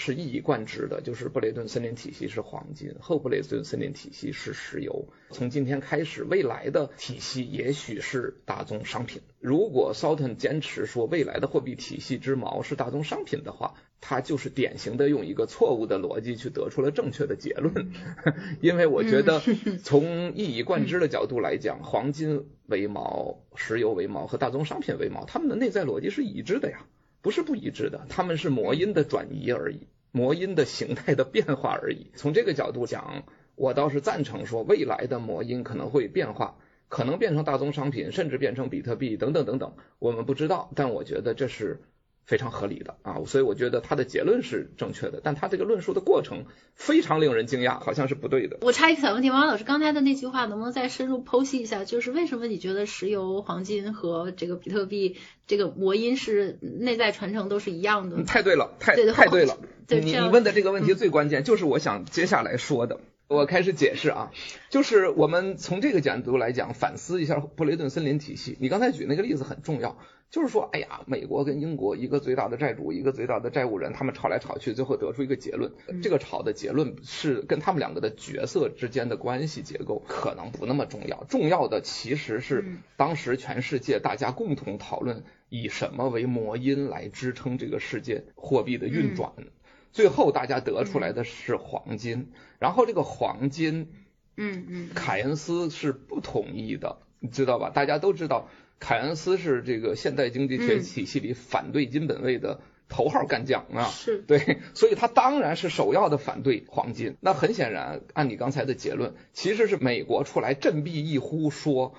是一以贯之的，就是布雷顿森林体系是黄金，后布雷顿森林体系是石油。从今天开始，未来的体系也许是大宗商品。如果 Sultan 坚持说未来的货币体系之锚是大宗商品的话，他就是典型的用一个错误的逻辑去得出了正确的结论。因为我觉得从一以贯之的角度来讲，黄金为锚、石油为锚和大宗商品为锚，它们的内在逻辑是一致的呀。不是不一致的，他们是魔音的转移而已，魔音的形态的变化而已。从这个角度讲，我倒是赞成说，未来的魔音可能会变化，可能变成大宗商品，甚至变成比特币等等等等，我们不知道。但我觉得这是。非常合理的啊，所以我觉得他的结论是正确的，但他这个论述的过程非常令人惊讶，好像是不对的。我插一个小问题，王老师刚才的那句话能不能再深入剖析一下？就是为什么你觉得石油、黄金和这个比特币这个魔音是内在传承都是一样的？太对了，太太对了。你你问的这个问题最关键，就是我想接下来说的。我开始解释啊，就是我们从这个角度来讲，反思一下布雷顿森林体系。你刚才举那个例子很重要，就是说，哎呀，美国跟英国一个最大的债主，一个最大的债务人，他们吵来吵去，最后得出一个结论。这个吵的结论是跟他们两个的角色之间的关系结构可能不那么重要，重要的其实是当时全世界大家共同讨论以什么为魔因来支撑这个世界货币的运转。最后大家得出来的是黄金，然后这个黄金，嗯嗯，凯恩斯是不同意的，你知道吧？大家都知道，凯恩斯是这个现代经济学体系里反对金本位的头号干将啊，是对，所以他当然是首要的反对黄金。那很显然，按你刚才的结论，其实是美国出来振臂一呼说。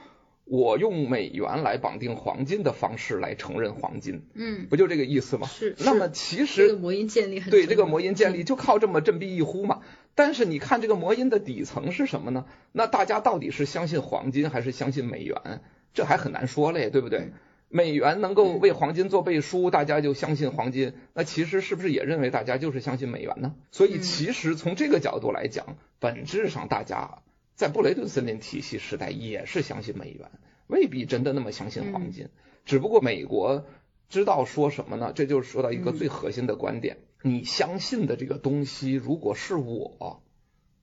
我用美元来绑定黄金的方式来承认黄金，嗯，不就这个意思吗？是。那么其实模因建立很对这个魔音建立就靠这么振臂一呼嘛。但是你看这个魔音的底层是什么呢？那大家到底是相信黄金还是相信美元？这还很难说嘞，对不对？美元能够为黄金做背书，大家就相信黄金。那其实是不是也认为大家就是相信美元呢？所以其实从这个角度来讲，本质上大家。在布雷顿森林体系时代也是相信美元，未必真的那么相信黄金。只不过美国知道说什么呢？这就是说到一个最核心的观点：你相信的这个东西，如果是我，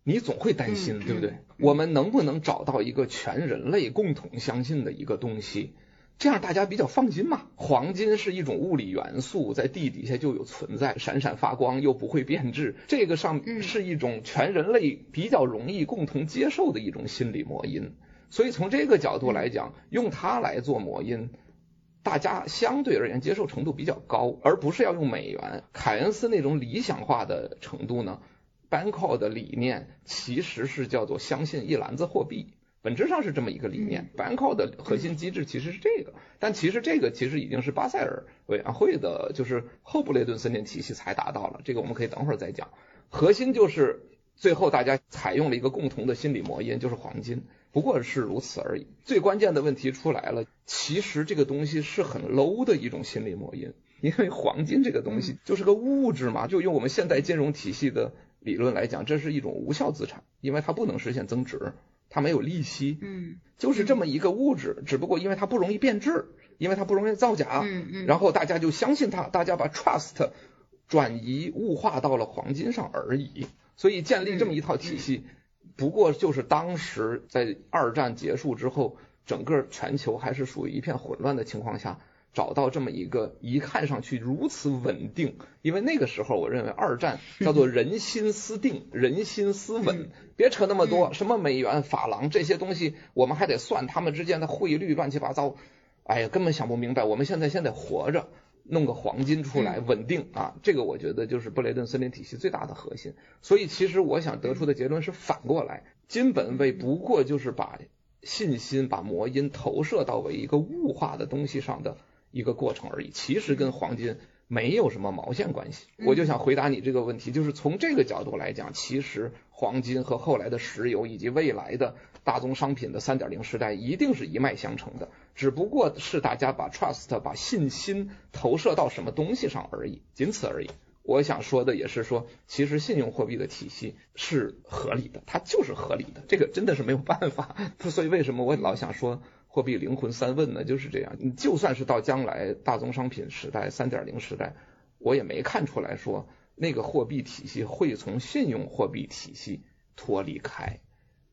你总会担心，对不对？我们能不能找到一个全人类共同相信的一个东西？这样大家比较放心嘛。黄金是一种物理元素，在地底下就有存在，闪闪发光又不会变质。这个上是一种全人类比较容易共同接受的一种心理魔音。所以从这个角度来讲，用它来做魔音，大家相对而言接受程度比较高，而不是要用美元。凯恩斯那种理想化的程度呢 b a n k o 的理念其实是叫做相信一篮子货币。本质上是这么一个理念 b a n k o 的核心机制其实是这个，但其实这个其实已经是巴塞尔委员会的，就是后布雷顿森林体系才达到了。这个我们可以等会儿再讲。核心就是最后大家采用了一个共同的心理魔因，就是黄金。不过是如此而已。最关键的问题出来了，其实这个东西是很 low 的一种心理魔音，因为黄金这个东西就是个物质嘛，就用我们现代金融体系的理论来讲，这是一种无效资产，因为它不能实现增值，它没有利息，嗯，就是这么一个物质，只不过因为它不容易变质，因为它不容易造假，嗯嗯，然后大家就相信它，大家把 trust 转移物化到了黄金上而已，所以建立这么一套体系，不过就是当时在二战结束之后，整个全球还是属于一片混乱的情况下，找到这么一个一看上去如此稳定，因为那个时候我认为二战 叫做人心思定，人心思稳，别扯那么多，什么美元、法郎这些东西，我们还得算他们之间的汇率乱七八糟，哎呀，根本想不明白。我们现在先得活着。弄个黄金出来稳定啊，这个我觉得就是布雷顿森林体系最大的核心。所以其实我想得出的结论是反过来，金本位不过就是把信心、把魔音投射到为一个物化的东西上的一个过程而已，其实跟黄金没有什么毛线关系。我就想回答你这个问题，就是从这个角度来讲，其实黄金和后来的石油以及未来的大宗商品的三点零时代一定是一脉相承的。只不过是大家把 trust 把信心投射到什么东西上而已，仅此而已。我想说的也是说，其实信用货币的体系是合理的，它就是合理的，这个真的是没有办法。所以为什么我老想说货币灵魂三问呢？就是这样。你就算是到将来大宗商品时代、三点零时代，我也没看出来说那个货币体系会从信用货币体系脱离开。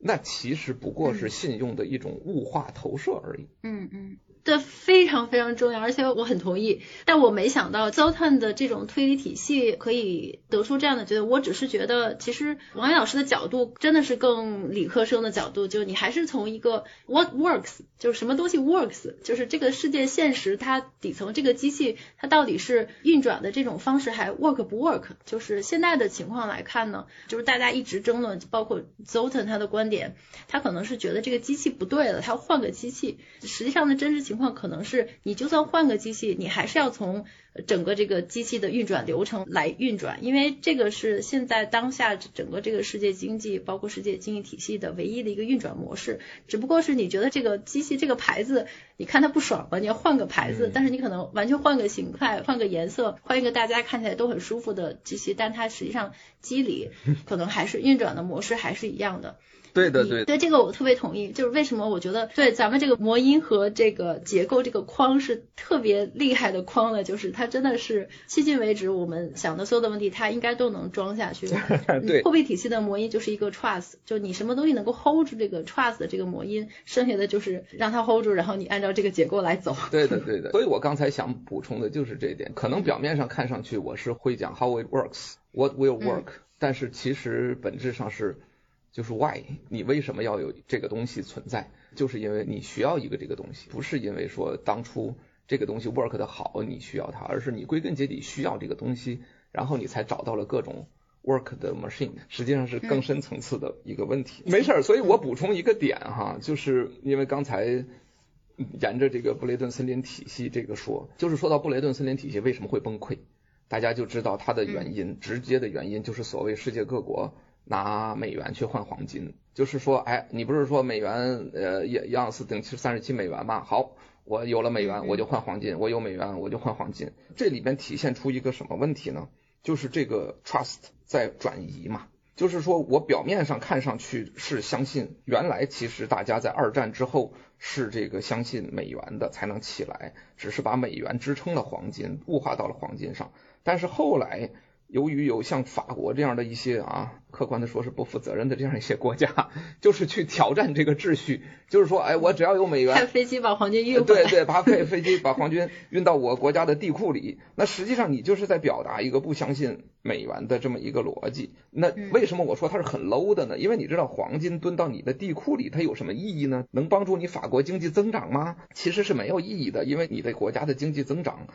那其实不过是信用的一种物化投射而已。嗯嗯。这非常非常重要，而且我很同意。但我没想到 Zotan 的这种推理体系可以得出这样的结论。我只是觉得，其实王岩老师的角度真的是更理科生的角度，就你还是从一个 What works，就是什么东西 works，就是这个世界现实它底层这个机器它到底是运转的这种方式还 work 不 work？就是现在的情况来看呢，就是大家一直争论，包括 Zotan 他的观点，他可能是觉得这个机器不对了，他要换个机器。实际上的真实情。情况可能是，你就算换个机器，你还是要从整个这个机器的运转流程来运转，因为这个是现在当下整个这个世界经济，包括世界经济体系的唯一的一个运转模式。只不过是你觉得这个机器这个牌子，你看它不爽了，你要换个牌子，但是你可能完全换个形态、换个颜色、换一个大家看起来都很舒服的机器，但它实际上机理 可能还是运转的模式还是一样的。对的，对，对这个我特别同意。就是为什么我觉得对咱们这个魔音和这个结构这个框是特别厉害的框呢？就是它真的是迄今为止我们想的所有的问题，它应该都能装下去。对，货币体系的魔音就是一个 trust，就你什么东西能够 hold 住这个 trust 的这个魔音，剩下的就是让它 hold 住，然后你按照这个结构来走。对的，对的。所以我刚才想补充的就是这一点。可能表面上看上去我是会讲 how it works，what will work，但是其实本质上是。就是 why 你为什么要有这个东西存在？就是因为你需要一个这个东西，不是因为说当初这个东西 work 的好你需要它，而是你归根结底需要这个东西，然后你才找到了各种 work 的 machine，实际上是更深层次的一个问题。没事儿，所以我补充一个点哈，就是因为刚才沿着这个布雷顿森林体系这个说，就是说到布雷顿森林体系为什么会崩溃，大家就知道它的原因，直接的原因就是所谓世界各国。拿美元去换黄金，就是说，哎，你不是说美元呃一盎司等于三十七美元吗？好，我有了美元，我就换黄金，我有美元，我就换黄金。这里边体现出一个什么问题呢？就是这个 trust 在转移嘛，就是说我表面上看上去是相信，原来其实大家在二战之后是这个相信美元的才能起来，只是把美元支撑了黄金，物化到了黄金上，但是后来。由于有像法国这样的一些啊，客观的说是不负责任的这样一些国家，就是去挑战这个秩序，就是说，哎，我只要有美元，派飞机把黄金运对对，把飞飞机把黄金运到我国家的地库里，那实际上你就是在表达一个不相信美元的这么一个逻辑。那为什么我说它是很 low 的呢？因为你知道黄金蹲到你的地库里，它有什么意义呢？能帮助你法国经济增长吗？其实是没有意义的，因为你的国家的经济增长。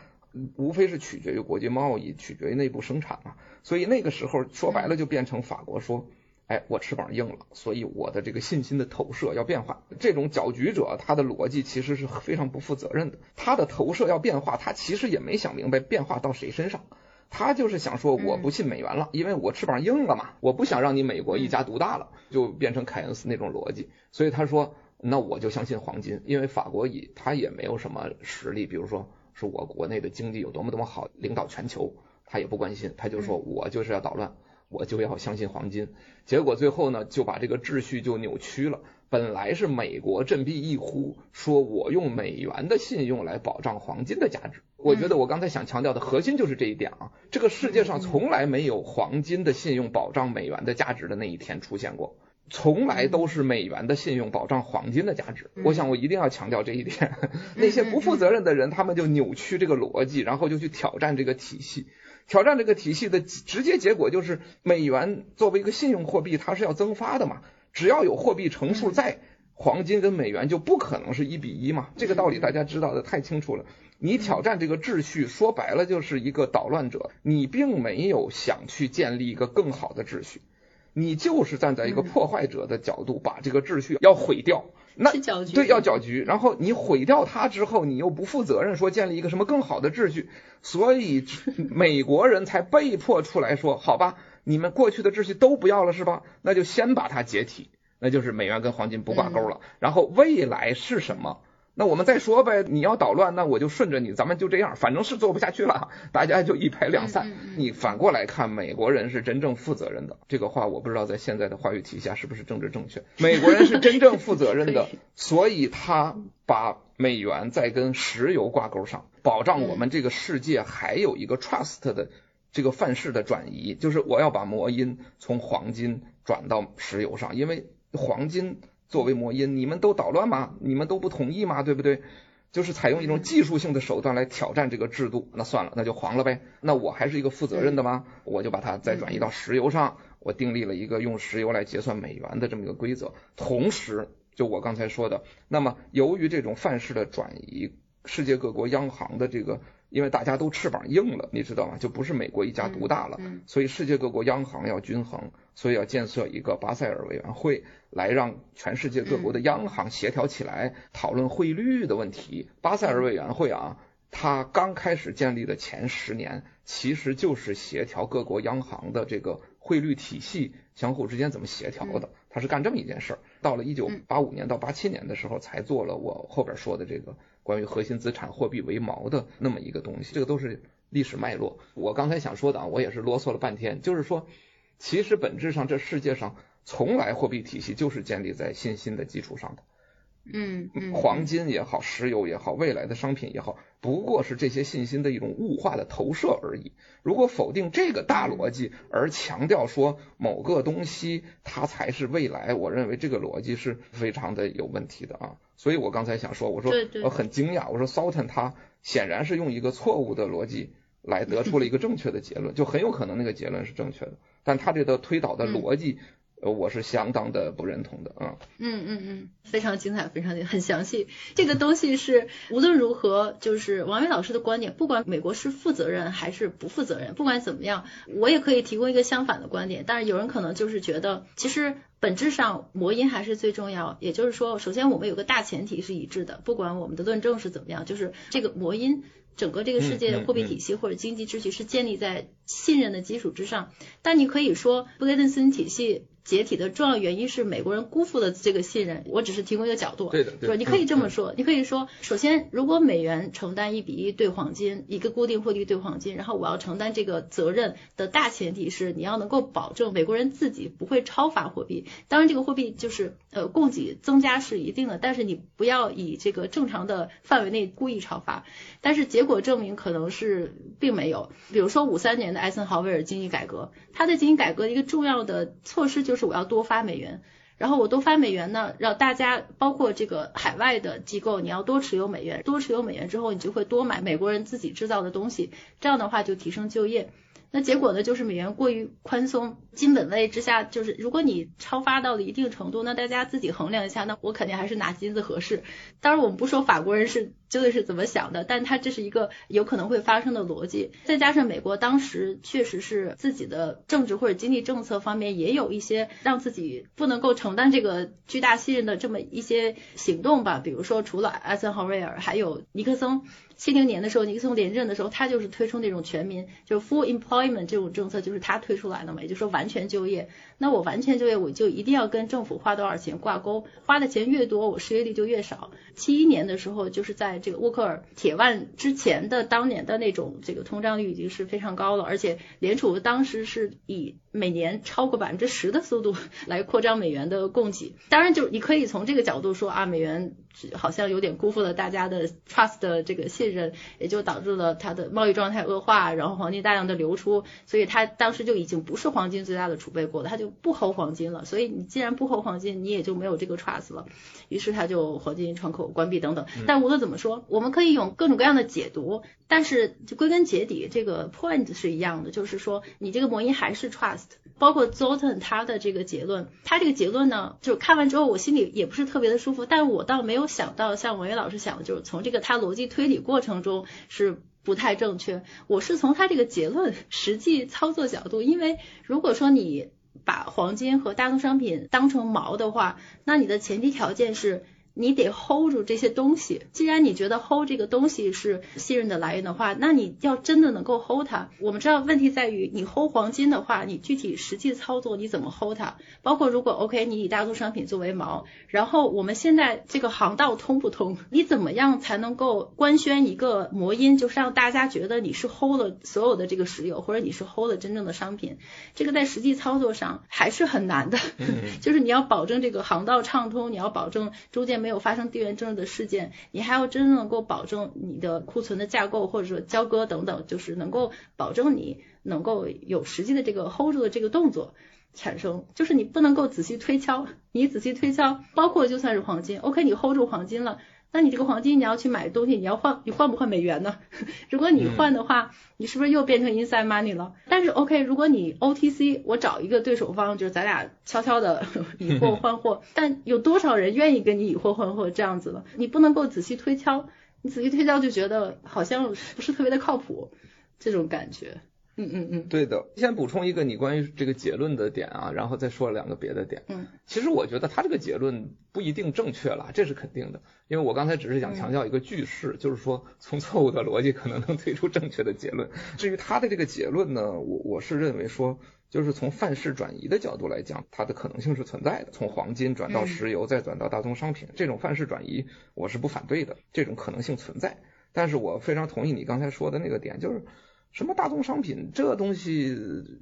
无非是取决于国际贸易，取决于内部生产嘛。所以那个时候说白了就变成法国说，哎，我翅膀硬了，所以我的这个信心的投射要变化。这种搅局者他的逻辑其实是非常不负责任的，他的投射要变化，他其实也没想明白变化到谁身上。他就是想说我不信美元了，因为我翅膀硬了嘛，我不想让你美国一家独大了，就变成凯恩斯那种逻辑。所以他说，那我就相信黄金，因为法国也他也没有什么实力，比如说是我国内的经济有多么多么好，领导全球，他也不关心，他就说我就是要捣乱，我就要相信黄金。结果最后呢，就把这个秩序就扭曲了。本来是美国振臂一呼，说我用美元的信用来保障黄金的价值。我觉得我刚才想强调的核心就是这一点啊，这个世界上从来没有黄金的信用保障美元的价值的那一天出现过，从来都是美元的信用保障黄金的价值。我想我一定要强调这一点。那些不负责任的人，他们就扭曲这个逻辑，然后就去挑战这个体系。挑战这个体系的直接结果就是，美元作为一个信用货币，它是要增发的嘛。只要有货币乘数在，黄金跟美元就不可能是一比一嘛。这个道理大家知道的太清楚了。你挑战这个秩序，说白了就是一个捣乱者。你并没有想去建立一个更好的秩序，你就是站在一个破坏者的角度，把这个秩序要毁掉。那对，要搅局。然后你毁掉它之后，你又不负责任，说建立一个什么更好的秩序，所以 美国人才被迫出来说，好吧。你们过去的秩序都不要了是吧？那就先把它解体，那就是美元跟黄金不挂钩了。然后未来是什么？那我们再说呗。你要捣乱，那我就顺着你，咱们就这样，反正是做不下去了，大家就一拍两散。你反过来看，美国人是真正负责任的。这个话我不知道在现在的话语体系下是不是政治正确。美国人是真正负责任的，所以他把美元在跟石油挂钩上，保障我们这个世界还有一个 trust 的。这个范式的转移，就是我要把魔音从黄金转到石油上，因为黄金作为魔音，你们都捣乱吗？你们都不同意吗？对不对？就是采用一种技术性的手段来挑战这个制度，那算了，那就黄了呗。那我还是一个负责任的吗？我就把它再转移到石油上，我订立了一个用石油来结算美元的这么一个规则。同时，就我刚才说的，那么由于这种范式的转移，世界各国央行的这个。因为大家都翅膀硬了，你知道吗？就不是美国一家独大了，所以世界各国央行要均衡，所以要建设一个巴塞尔委员会，来让全世界各国的央行协调起来讨论汇率的问题。巴塞尔委员会啊，它刚开始建立的前十年，其实就是协调各国央行的这个汇率体系相互之间怎么协调的，它是干这么一件事儿。到了一九八五年到八七年的时候，才做了我后边说的这个。关于核心资产货币为锚的那么一个东西，这个都是历史脉络。我刚才想说的啊，我也是啰嗦了半天，就是说，其实本质上这世界上从来货币体系就是建立在信心的基础上的。嗯，黄金也好，石油也好，未来的商品也好，不过是这些信心的一种物化的投射而已。如果否定这个大逻辑，而强调说某个东西它才是未来，我认为这个逻辑是非常的有问题的啊。所以我刚才想说，我说我很惊讶，我说 Sultan 他显然是用一个错误的逻辑来得出了一个正确的结论，就很有可能那个结论是正确的，但他这个推导的逻辑。呃，我是相当的不认同的啊。嗯嗯嗯，非常精彩，非常很详细。这个东西是无论如何，就是王伟老师的观点，不管美国是负责任还是不负责任，不管怎么样，我也可以提供一个相反的观点。但是有人可能就是觉得，其实本质上魔音还是最重要。也就是说，首先我们有个大前提是一致的，不管我们的论证是怎么样，就是这个魔音。整个这个世界的货币体系或者经济秩序是建立在信任的基础之上，但你可以说布雷顿森林体系。解体的重要原因是美国人辜负了这个信任，我只是提供一个角度，对的，对，你可以这么说，你可以说，首先，如果美元承担一比一兑黄金，一个固定汇率兑黄金，然后我要承担这个责任的大前提是你要能够保证美国人自己不会超发货币，当然这个货币就是呃供给增加是一定的，但是你不要以这个正常的范围内故意超发，但是结果证明可能是并没有，比如说五三年的艾森豪威尔经济改革，它的经济改革一个重要的措施就是。我要多发美元，然后我多发美元呢，让大家包括这个海外的机构，你要多持有美元，多持有美元之后，你就会多买美国人自己制造的东西，这样的话就提升就业。那结果呢，就是美元过于宽松，金本位之下，就是如果你超发到了一定程度，那大家自己衡量一下，那我肯定还是拿金子合适。当然，我们不说法国人是究竟是怎么想的，但它这是一个有可能会发生的逻辑。再加上美国当时确实是自己的政治或者经济政策方面也有一些让自己不能够承担这个巨大信任的这么一些行动吧，比如说除了艾森豪威尔，还有尼克松。七零年的时候，尼克松连任的时候，他就是推出那种全民，就是 full employment 这种政策，就是他推出来的嘛，也就是说完全就业。那我完全就业，我就一定要跟政府花多少钱挂钩，花的钱越多，我失业率就越少。七一年的时候，就是在这个沃克尔铁腕之前的当年的那种这个通胀率已经是非常高了，而且联储当时是以每年超过百分之十的速度来扩张美元的供给。当然，就你可以从这个角度说啊，美元。好像有点辜负了大家的 trust 的这个信任，也就导致了它的贸易状态恶化，然后黄金大量的流出，所以它当时就已经不是黄金最大的储备国了，它就不 hold 黄金了。所以你既然不 hold 黄金，你也就没有这个 trust 了。于是它就黄金窗口关闭等等。但无论怎么说，我们可以用各种各样的解读，但是就归根结底，这个 point 是一样的，就是说你这个模因还是 trust。包括 Zoltan 他的这个结论，他这个结论呢，就是看完之后我心里也不是特别的舒服，但我倒没有想到像王源老师想的，就是从这个他逻辑推理过程中是不太正确。我是从他这个结论实际操作角度，因为如果说你把黄金和大宗商品当成锚的话，那你的前提条件是。你得 hold 住这些东西。既然你觉得 hold 这个东西是信任的来源的话，那你要真的能够 hold 它。我们知道问题在于，你 hold 黄金的话，你具体实际操作你怎么 hold 它？包括如果 OK，你以大宗商品作为锚，然后我们现在这个航道通不通？你怎么样才能够官宣一个魔音，就是让大家觉得你是 hold 了所有的这个石油，或者你是 hold 了真正的商品？这个在实际操作上还是很难的。就是你要保证这个航道畅通，你要保证中间。没有发生地缘政治的事件，你还要真正能够保证你的库存的架构或者说交割等等，就是能够保证你能够有实际的这个 hold 住的这个动作产生，就是你不能够仔细推敲，你仔细推敲，包括就算是黄金，OK，你 hold 住黄金了。那你这个黄金你要去买东西，你要换，你换不换美元呢？如果你换的话，你是不是又变成 inside money 了？但是 OK，如果你 OTC，我找一个对手方，就是咱俩悄悄的 以货换货，但有多少人愿意跟你以货换货这样子了？你不能够仔细推敲，你仔细推敲就觉得好像不是特别的靠谱，这种感觉。嗯嗯嗯，对的。先补充一个你关于这个结论的点啊，然后再说两个别的点。嗯，其实我觉得他这个结论不一定正确了，这是肯定的。因为我刚才只是想强调一个句式，就是说从错误的逻辑可能能推出正确的结论。至于他的这个结论呢，我我是认为说，就是从范式转移的角度来讲，它的可能性是存在的。从黄金转到石油，再转到大宗商品，这种范式转移我是不反对的，这种可能性存在。但是我非常同意你刚才说的那个点，就是。什么大宗商品这东西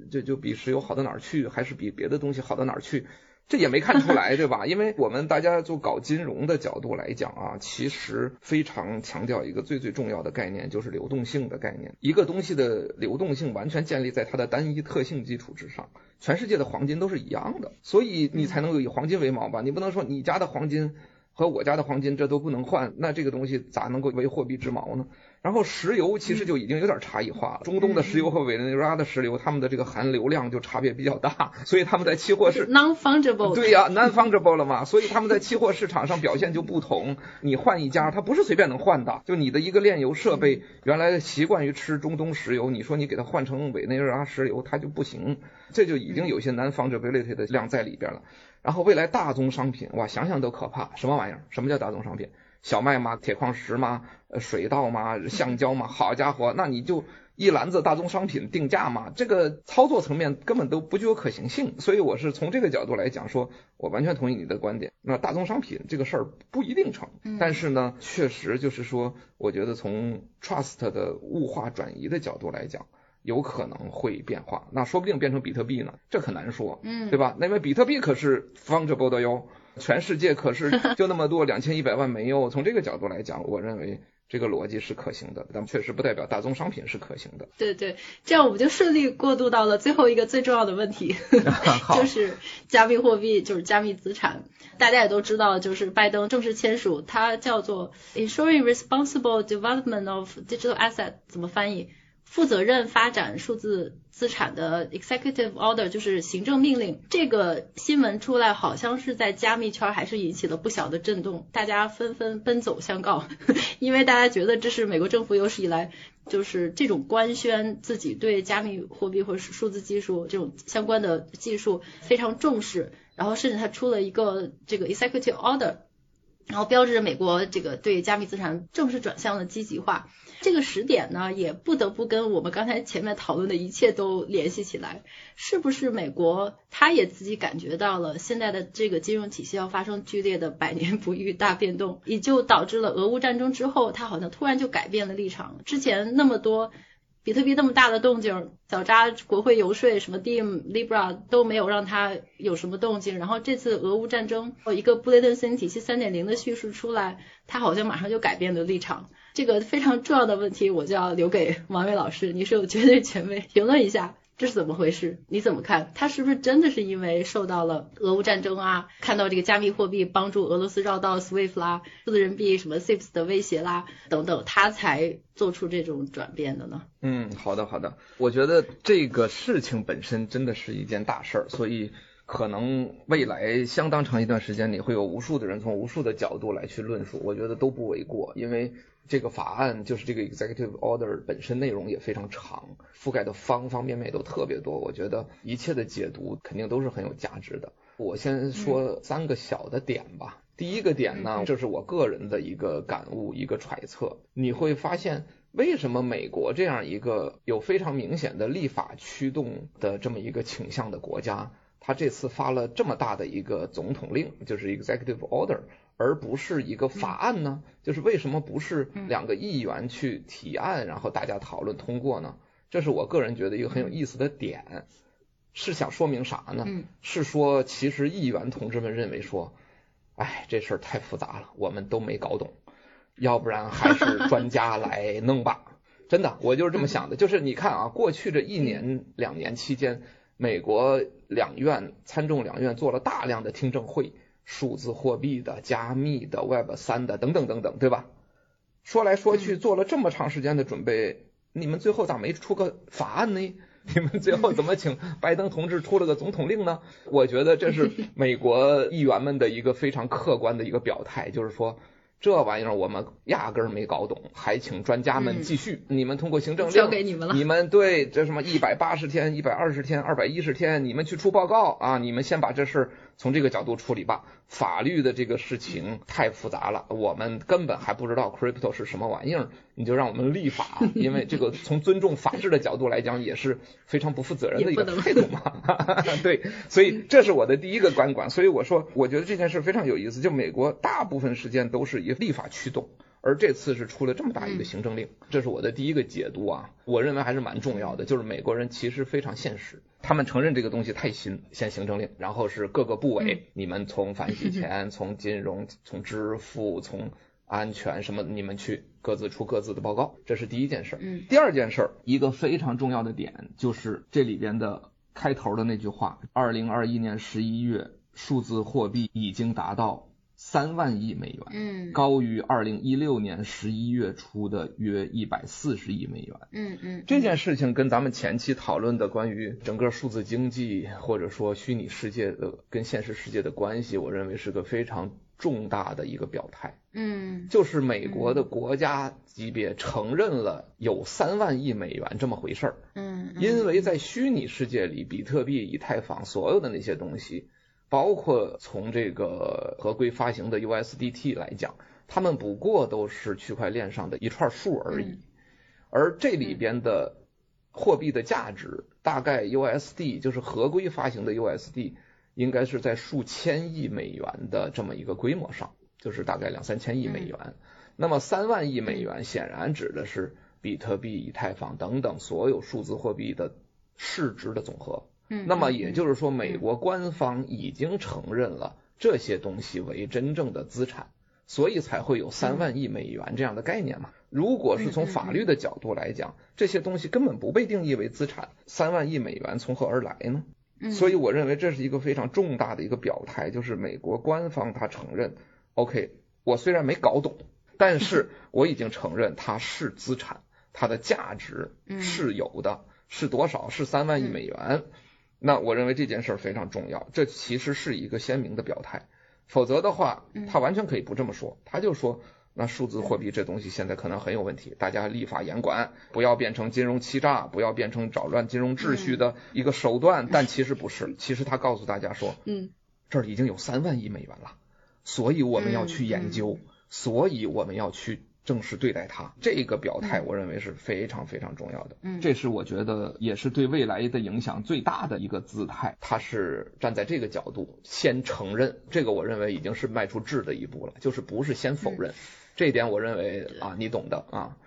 就就比石油好到哪儿去，还是比别的东西好到哪儿去？这也没看出来，对吧？因为我们大家就搞金融的角度来讲啊，其实非常强调一个最最重要的概念，就是流动性的概念。一个东西的流动性完全建立在它的单一特性基础之上。全世界的黄金都是一样的，所以你才能够以黄金为锚吧？你不能说你家的黄金和我家的黄金这都不能换，那这个东西咋能够为货币之锚呢？然后石油其实就已经有点差异化了，中东的石油和委内瑞拉的石油，它们的这个含硫量就差别比较大，所以他们在期货市 non fungible 对呀 non fungible 了嘛，所以他们在期货市场上表现就不同。你换一家，它不是随便能换的，就你的一个炼油设备原来习惯于吃中东石油，你说你给它换成委内瑞拉石油，它就不行，这就已经有些 non fungibility 的量在里边了。然后未来大宗商品，哇，想想都可怕，什么玩意儿？什么叫大宗商品？小麦吗？铁矿石吗？呃，水稻吗？橡胶吗？好家伙，那你就一篮子大宗商品定价嘛，这个操作层面根本都不具有可行性。所以我是从这个角度来讲，说我完全同意你的观点。那大宗商品这个事儿不一定成，但是呢，确实就是说，我觉得从 trust 的物化转移的角度来讲，有可能会变化。那说不定变成比特币呢，这很难说，嗯，对吧？因为比特币可是 fungible 的哟。全世界可是 就那么多两千一百万枚哟，从这个角度来讲，我认为这个逻辑是可行的，但确实不代表大宗商品是可行的。对对，这样我们就顺利过渡到了最后一个最重要的问题，就是加密货币，就是加密资产。大家也都知道，就是拜登正式签署，它叫做 Ensuring Responsible Development of Digital Assets，怎么翻译？负责任发展数字资产的 executive order，就是行政命令。这个新闻出来，好像是在加密圈还是引起了不小的震动，大家纷纷奔走相告，因为大家觉得这是美国政府有史以来就是这种官宣自己对加密货币或者数字技术这种相关的技术非常重视，然后甚至他出了一个这个 executive order。然后标志着美国这个对加密资产正式转向的积极化，这个时点呢，也不得不跟我们刚才前面讨论的一切都联系起来。是不是美国他也自己感觉到了现在的这个金融体系要发生剧烈的百年不遇大变动，也就导致了俄乌战争之后，他好像突然就改变了立场。之前那么多。比特币那么大的动静，小扎国会游说，什么 Dim Libra 都没有让他有什么动静。然后这次俄乌战争，哦一个布雷顿森林体系三点零的叙述出来，他好像马上就改变了立场。这个非常重要的问题，我就要留给王伟老师，你是有绝对权威，评论一下。这是怎么回事？你怎么看？他是不是真的是因为受到了俄乌战争啊，看到这个加密货币帮助俄罗斯绕道 SWIFT 啦，数字人民币什么 SIPS 的威胁啦等等，他才做出这种转变的呢？嗯，好的好的，我觉得这个事情本身真的是一件大事儿，所以可能未来相当长一段时间里会有无数的人从无数的角度来去论述，我觉得都不为过，因为。这个法案就是这个 executive order 本身内容也非常长，覆盖的方方面面都特别多。我觉得一切的解读肯定都是很有价值的。我先说三个小的点吧。第一个点呢，这是我个人的一个感悟，一个揣测。你会发现，为什么美国这样一个有非常明显的立法驱动的这么一个倾向的国家，他这次发了这么大的一个总统令，就是 executive order。而不是一个法案呢？就是为什么不是两个议员去提案，然后大家讨论通过呢？这是我个人觉得一个很有意思的点，是想说明啥呢？是说其实议员同志们认为说，哎，这事儿太复杂了，我们都没搞懂，要不然还是 专家来弄吧。真的，我就是这么想的。就是你看啊，过去这一年两年期间，美国两院参众两院做了大量的听证会。数字货币的、加密的、Web 三的等等等等，对吧？说来说去做了这么长时间的准备，你们最后咋没出个法案呢？你们最后怎么请拜登同志出了个总统令呢？我觉得这是美国议员们的一个非常客观的一个表态，就是说。这玩意儿我们压根儿没搞懂，还请专家们继续。你们通过行政令，交给你们了。你们对这什么一百八十天、一百二十天、二百一十天，你们去出报告啊！你们先把这事从这个角度处理吧。法律的这个事情太复杂了，我们根本还不知道 crypto 是什么玩意儿。你就让我们立法，因为这个从尊重法治的角度来讲，也是非常不负责任的一个态度嘛。对，所以这是我的第一个观感。所以我说，我觉得这件事非常有意思。就美国大部分时间都是以立法驱动，而这次是出了这么大一个行政令，这是我的第一个解读啊。我认为还是蛮重要的，就是美国人其实非常现实，他们承认这个东西太新，先行政令，然后是各个部委，你们从反洗钱、从金融、从支付、从安全什么，你们去各自出各自的报告，这是第一件事。嗯，第二件事，一个非常重要的点就是这里边的开头的那句话：二零二一年十一月，数字货币已经达到三万亿美元，嗯，高于二零一六年十一月初的约一百四十亿美元。嗯嗯，这件事情跟咱们前期讨论的关于整个数字经济或者说虚拟世界的跟现实世界的关系，我认为是个非常。重大的一个表态，嗯，就是美国的国家级别承认了有三万亿美元这么回事儿，嗯，因为在虚拟世界里，比特币、以太坊所有的那些东西，包括从这个合规发行的 USDT 来讲，他们不过都是区块链上的一串数而已，而这里边的货币的价值，大概 USD 就是合规发行的 USD。应该是在数千亿美元的这么一个规模上，就是大概两三千亿美元。那么三万亿美元显然指的是比特币、以太坊等等所有数字货币的市值的总和。嗯，那么也就是说，美国官方已经承认了这些东西为真正的资产，所以才会有三万亿美元这样的概念嘛。如果是从法律的角度来讲，这些东西根本不被定义为资产，三万亿美元从何而来呢？所以我认为这是一个非常重大的一个表态，就是美国官方他承认，OK，我虽然没搞懂，但是 我已经承认它是资产，它的价值嗯是有的，是多少？是三万亿美元。那我认为这件事儿非常重要，这其实是一个鲜明的表态。否则的话，他完全可以不这么说，他就说。那数字货币这东西现在可能很有问题，大家立法严管，不要变成金融欺诈，不要变成扰乱金融秩序的一个手段。但其实不是，其实他告诉大家说，嗯，这儿已经有三万亿美元了，所以我们要去研究，所以我们要去正式对待他。这个表态，我认为是非常非常重要的。嗯这是我觉得也是对未来的影响最大的一个姿态。他是站在这个角度先承认，这个我认为已经是迈出质的一步了，就是不是先否认。这一点我认为啊，你懂的啊。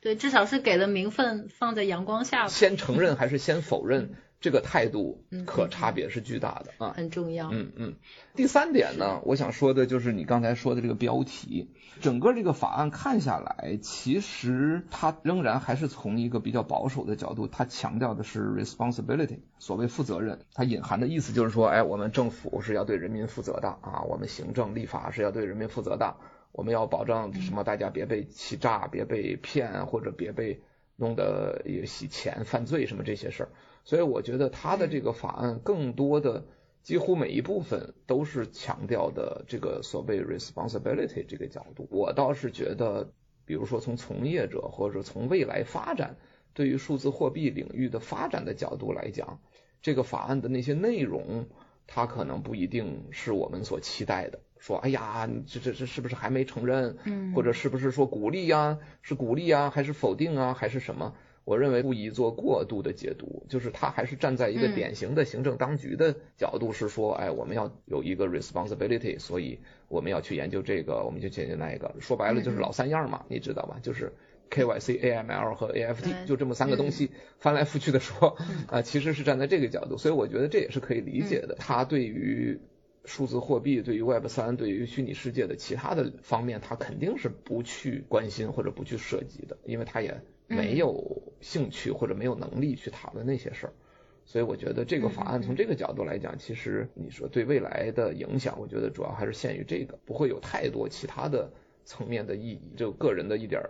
对，至少是给了名分放在阳光下，先承认还是先否认，这个态度嗯可差别是巨大的啊。很重要。嗯嗯。第三点呢，我想说的就是你刚才说的这个标题，整个这个法案看下来，其实它仍然还是从一个比较保守的角度，它强调的是 responsibility，所谓负责任，它隐含的意思就是说，哎，我们政府是要对人民负责的啊，我们行政立法是要对人民负责的。我们要保证什么？大家别被欺诈，别被骗，或者别被弄得洗钱、犯罪什么这些事儿。所以我觉得他的这个法案更多的，几乎每一部分都是强调的这个所谓 responsibility 这个角度。我倒是觉得，比如说从从业者或者从未来发展对于数字货币领域的发展的角度来讲，这个法案的那些内容，它可能不一定是我们所期待的。说，哎呀，这这这是不是还没承认？嗯，或者是不是说鼓励呀？是鼓励啊，还是否定啊，还是什么？我认为不宜做过度的解读，就是他还是站在一个典型的行政当局的角度，是说，哎，我们要有一个 responsibility，所以我们要去研究这个，我们就去研究那个。说白了就是老三样嘛，你知道吧？就是 KYC、AML 和 AFT，就这么三个东西 翻来覆去的说，啊，其实是站在这个角度，所以我觉得这也是可以理解的。他对于数字货币对于 Web 三对于虚拟世界的其他的方面，他肯定是不去关心或者不去涉及的，因为他也没有兴趣或者没有能力去讨论那些事儿。所以我觉得这个法案从这个角度来讲，其实你说对未来的影响，我觉得主要还是限于这个，不会有太多其他的层面的意义。就个人的一点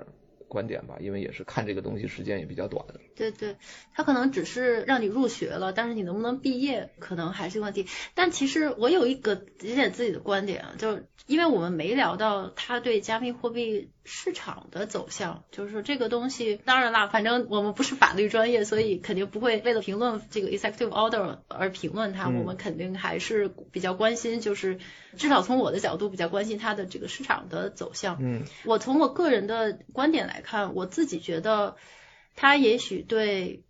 观点吧，因为也是看这个东西时间也比较短。对对，他可能只是让你入学了，但是你能不能毕业，可能还是个问题。但其实我有一个有点自己的观点啊，就是因为我们没聊到他对加密货币市场的走向，就是说这个东西，当然啦，反正我们不是法律专业，所以肯定不会为了评论这个 executive order 而评论它，嗯我们肯定还是比较关心，就是至少从我的角度比较关心它的这个市场的走向。嗯我从我个人的观点来看，我自己觉得它也许对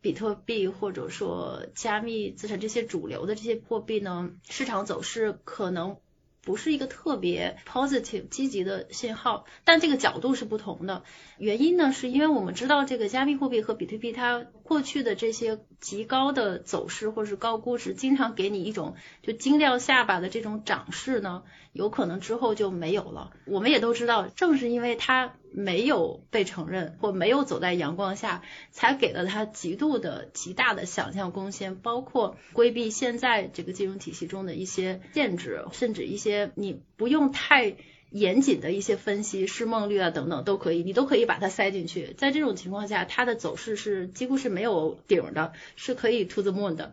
比特币或者说加密资产这些主流的这些货币呢，市场走势可能不是一个特别 positive 积极的信号，但这个角度是不同的。原因呢，是因为我们知道这个加密货币和比特币它过去的这些极高的走势或是高估值，经常给你一种就惊掉下巴的这种涨势呢，有可能之后就没有了。我们也都知道，正是因为它没有被承认或没有走在阳光下，才给了它极度的极大的想象空间，包括规避现在这个金融体系中的一些限制，甚至一些你不用太。严谨的一些分析、市梦率啊等等都可以，你都可以把它塞进去。在这种情况下，它的走势是几乎是没有顶的，是可以 to the moon 的。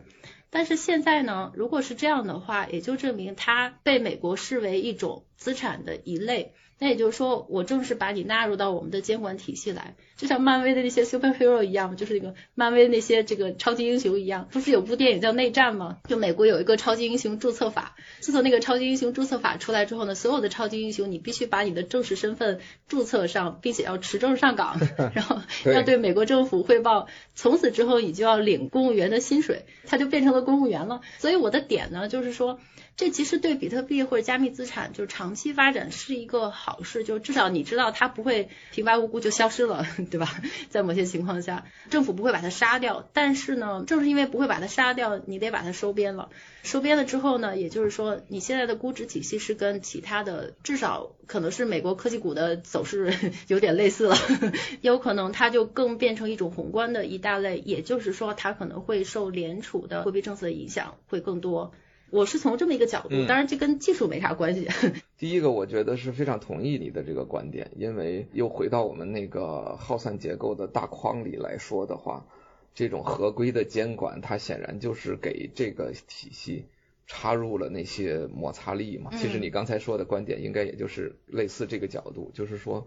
但是现在呢，如果是这样的话，也就证明它被美国视为一种资产的一类。那也就是说，我正式把你纳入到我们的监管体系来，就像漫威的那些 superhero 一样，就是那个漫威那些这个超级英雄一样。不是有部电影叫《内战》吗？就美国有一个超级英雄注册法，自从那个超级英雄注册法出来之后呢，所有的超级英雄你必须把你的正式身份注册上，并且要持证上岗，然后要对美国政府汇报。从此之后，你就要领公务员的薪水，他就变成了公务员了。所以我的点呢，就是说。这其实对比特币或者加密资产就是长期发展是一个好事，就至少你知道它不会平白无故就消失了，对吧？在某些情况下，政府不会把它杀掉，但是呢，正是因为不会把它杀掉，你得把它收编了。收编了之后呢，也就是说你现在的估值体系是跟其他的至少可能是美国科技股的走势 有点类似了，有可能它就更变成一种宏观的一大类，也就是说它可能会受联储的货币政策的影响会更多。我是从这么一个角度，嗯当然这跟技术没啥关系。第一个，我觉得是非常同意你的这个观点，因为又回到我们那个耗散结构的大框里来说的话，这种合规的监管，它显然就是给这个体系插入了那些摩擦力嘛。嗯其实你刚才说的观点，应该也就是类似这个角度，就是说，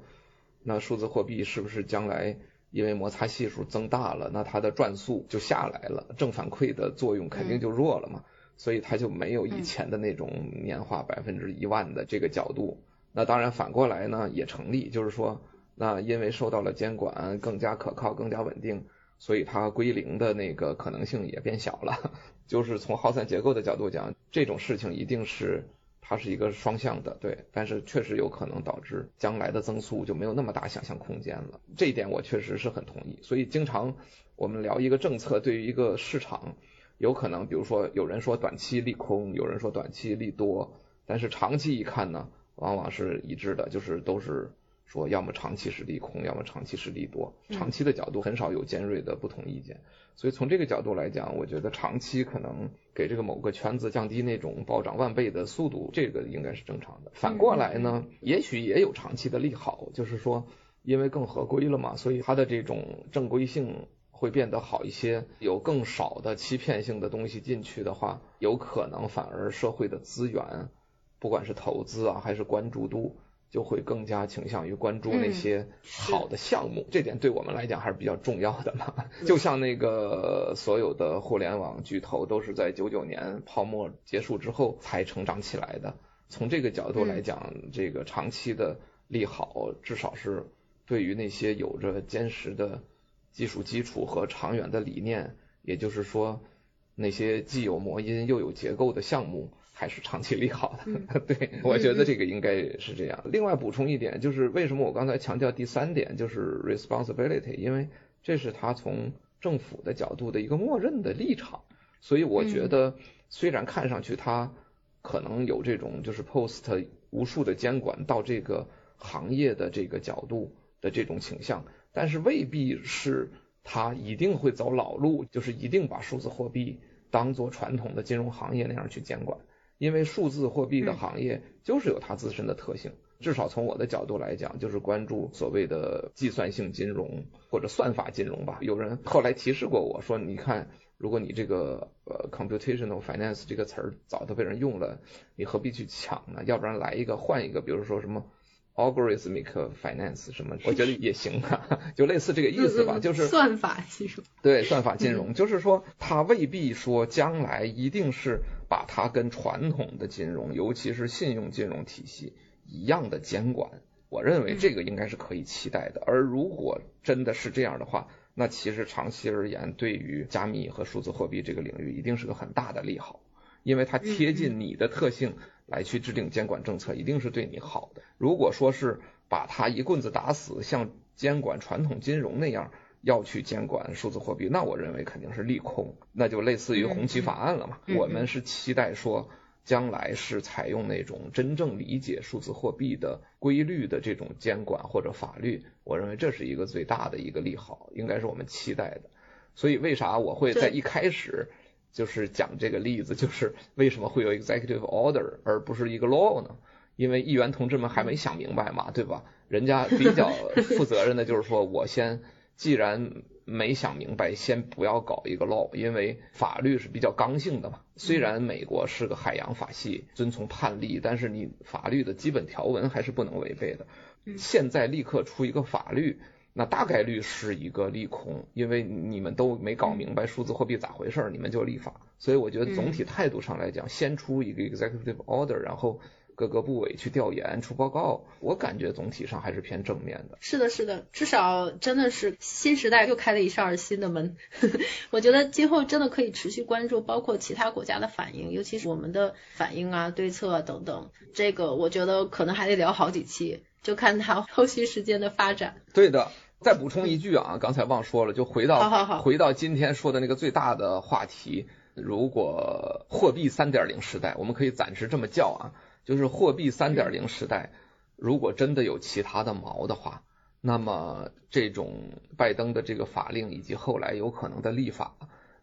那数字货币是不是将来因为摩擦系数增大了，那它的转速就下来了，正反馈的作用肯定就弱了嘛。所以它就没有以前的那种年化百分之一万的这个角度。那当然反过来呢也成立，就是说，那因为受到了监管，更加可靠、更加稳定，所以它归零的那个可能性也变小了。就是从耗散结构的角度讲，这种事情一定是它是一个双向的，对，但是确实有可能导致将来的增速就没有那么大想象空间了。这一点我确实是很同意。所以经常我们聊一个政策对于一个市场。有可能，比如说有人说短期利空，有人说短期利多，但是长期一看呢，往往是一致的，就是都是说要么长期是利空，要么长期是利多。长期的角度很少有尖锐的不同意见，所以从这个角度来讲，我觉得长期可能给这个某个圈子降低那种暴涨万倍的速度，这个应该是正常的。反过来呢，也许也有长期的利好，就是说因为更合规了嘛，所以它的这种正规性。会变得好一些，有更少的欺骗性的东西进去的话，有可能反而社会的资源，不管是投资啊还是关注度，就会更加倾向于关注那些好的项目。这点对我们来讲还是比较重要的嘛。就像那个所有的互联网巨头都是在九九年泡沫结束之后才成长起来的。从这个角度来讲，这个长期的利好，至少是对于那些有着坚实的。技术基础和长远的理念，也就是说，那些既有魔音又有结构的项目，还是长期利好的。嗯、对，我觉得这个应该是这样。另外补充一点，就是为什么我刚才强调第三点，就是 responsibility，因为这是他从政府的角度的一个默认的立场。所以我觉得，虽然看上去他可能有这种就是 post 无数的监管到这个行业的这个角度的这种倾向。但是未必是他一定会走老路，就是一定把数字货币当做传统的金融行业那样去监管，因为数字货币的行业就是有它自身的特性。至少从我的角度来讲，就是关注所谓的计算性金融或者算法金融吧。有人后来提示过我说，你看，如果你这个呃 computational finance 这个词儿早都被人用了，你何必去抢呢？要不然来一个换一个，比如说什么。Algorithmic finance 什么，我觉得也行啊，就类似这个意思吧，就是算法技术。对，算法金融，就是说它未必说将来一定是把它跟传统的金融，尤其是信用金融体系一样的监管。我认为这个应该是可以期待的。而如果真的是这样的话，那其实长期而言，对于加密和数字货币这个领域，一定是个很大的利好，因为它贴近你的特性。来去制定监管政策，一定是对你好的。如果说是把它一棍子打死，像监管传统金融那样要去监管数字货币，那我认为肯定是利空，那就类似于红旗法案了嘛。我们是期待说，将来是采用那种真正理解数字货币的规律的这种监管或者法律，我认为这是一个最大的一个利好，应该是我们期待的。所以为啥我会在一开始？就是讲这个例子，就是为什么会有 executive order 而不是一个 law 呢？因为议员同志们还没想明白嘛，对吧？人家比较负责任的，就是说我先既然没想明白，先不要搞一个 law，因为法律是比较刚性的嘛。虽然美国是个海洋法系，遵从判例，但是你法律的基本条文还是不能违背的。现在立刻出一个法律。那大概率是一个利空，因为你们都没搞明白数字货币咋回事，你们就立法。所以我觉得总体态度上来讲，先出一个 executive order，然后各个部委去调研出报告，我感觉总体上还是偏正面的。是的，是的，至少真的是新时代又开了一扇新的门。我觉得今后真的可以持续关注，包括其他国家的反应，尤其是我们的反应啊、对策啊等等。这个我觉得可能还得聊好几期。就看它后续时间的发展。对的，再补充一句啊，刚才忘说了，就回到好好好。回到今天说的那个最大的话题，如果货币三点零时代，我们可以暂时这么叫啊，就是货币三点零时代，如果真的有其他的毛的话，那么这种拜登的这个法令以及后来有可能的立法，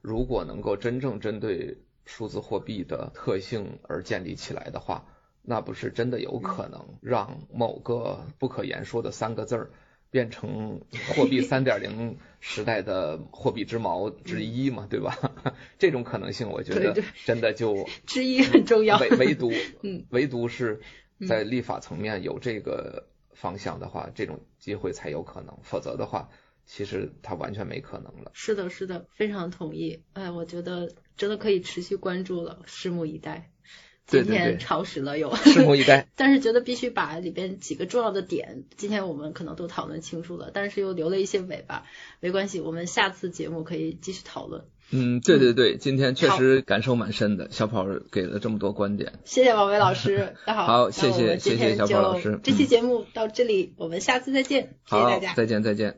如果能够真正针对数字货币的特性而建立起来的话，那不是真的有可能让某个不可言说的三个字儿变成货币三点零时代的货币之矛之一嘛，对吧？这种可能性，我觉得真的就之一很重要。唯唯独，嗯，唯独是在立法层面有这个方向的话，这种机会才有可能，否则的话。其实它完全没可能了。是的，是的，非常同意。哎，我觉得真的可以持续关注了，拭目以待。今天超时了又。拭目以待。但是觉得必须把里边几个重要的点，今天我们可能都讨论清楚了，但是又留了一些尾巴。没关系，我们下次节目可以继续讨论。嗯，对对对，今天确实感受蛮深的。小跑给了这么多观点。谢谢王伟老师。好，好，谢谢谢谢小跑老师。这期节目到这里，我们下次再见。谢谢大家。再见再见。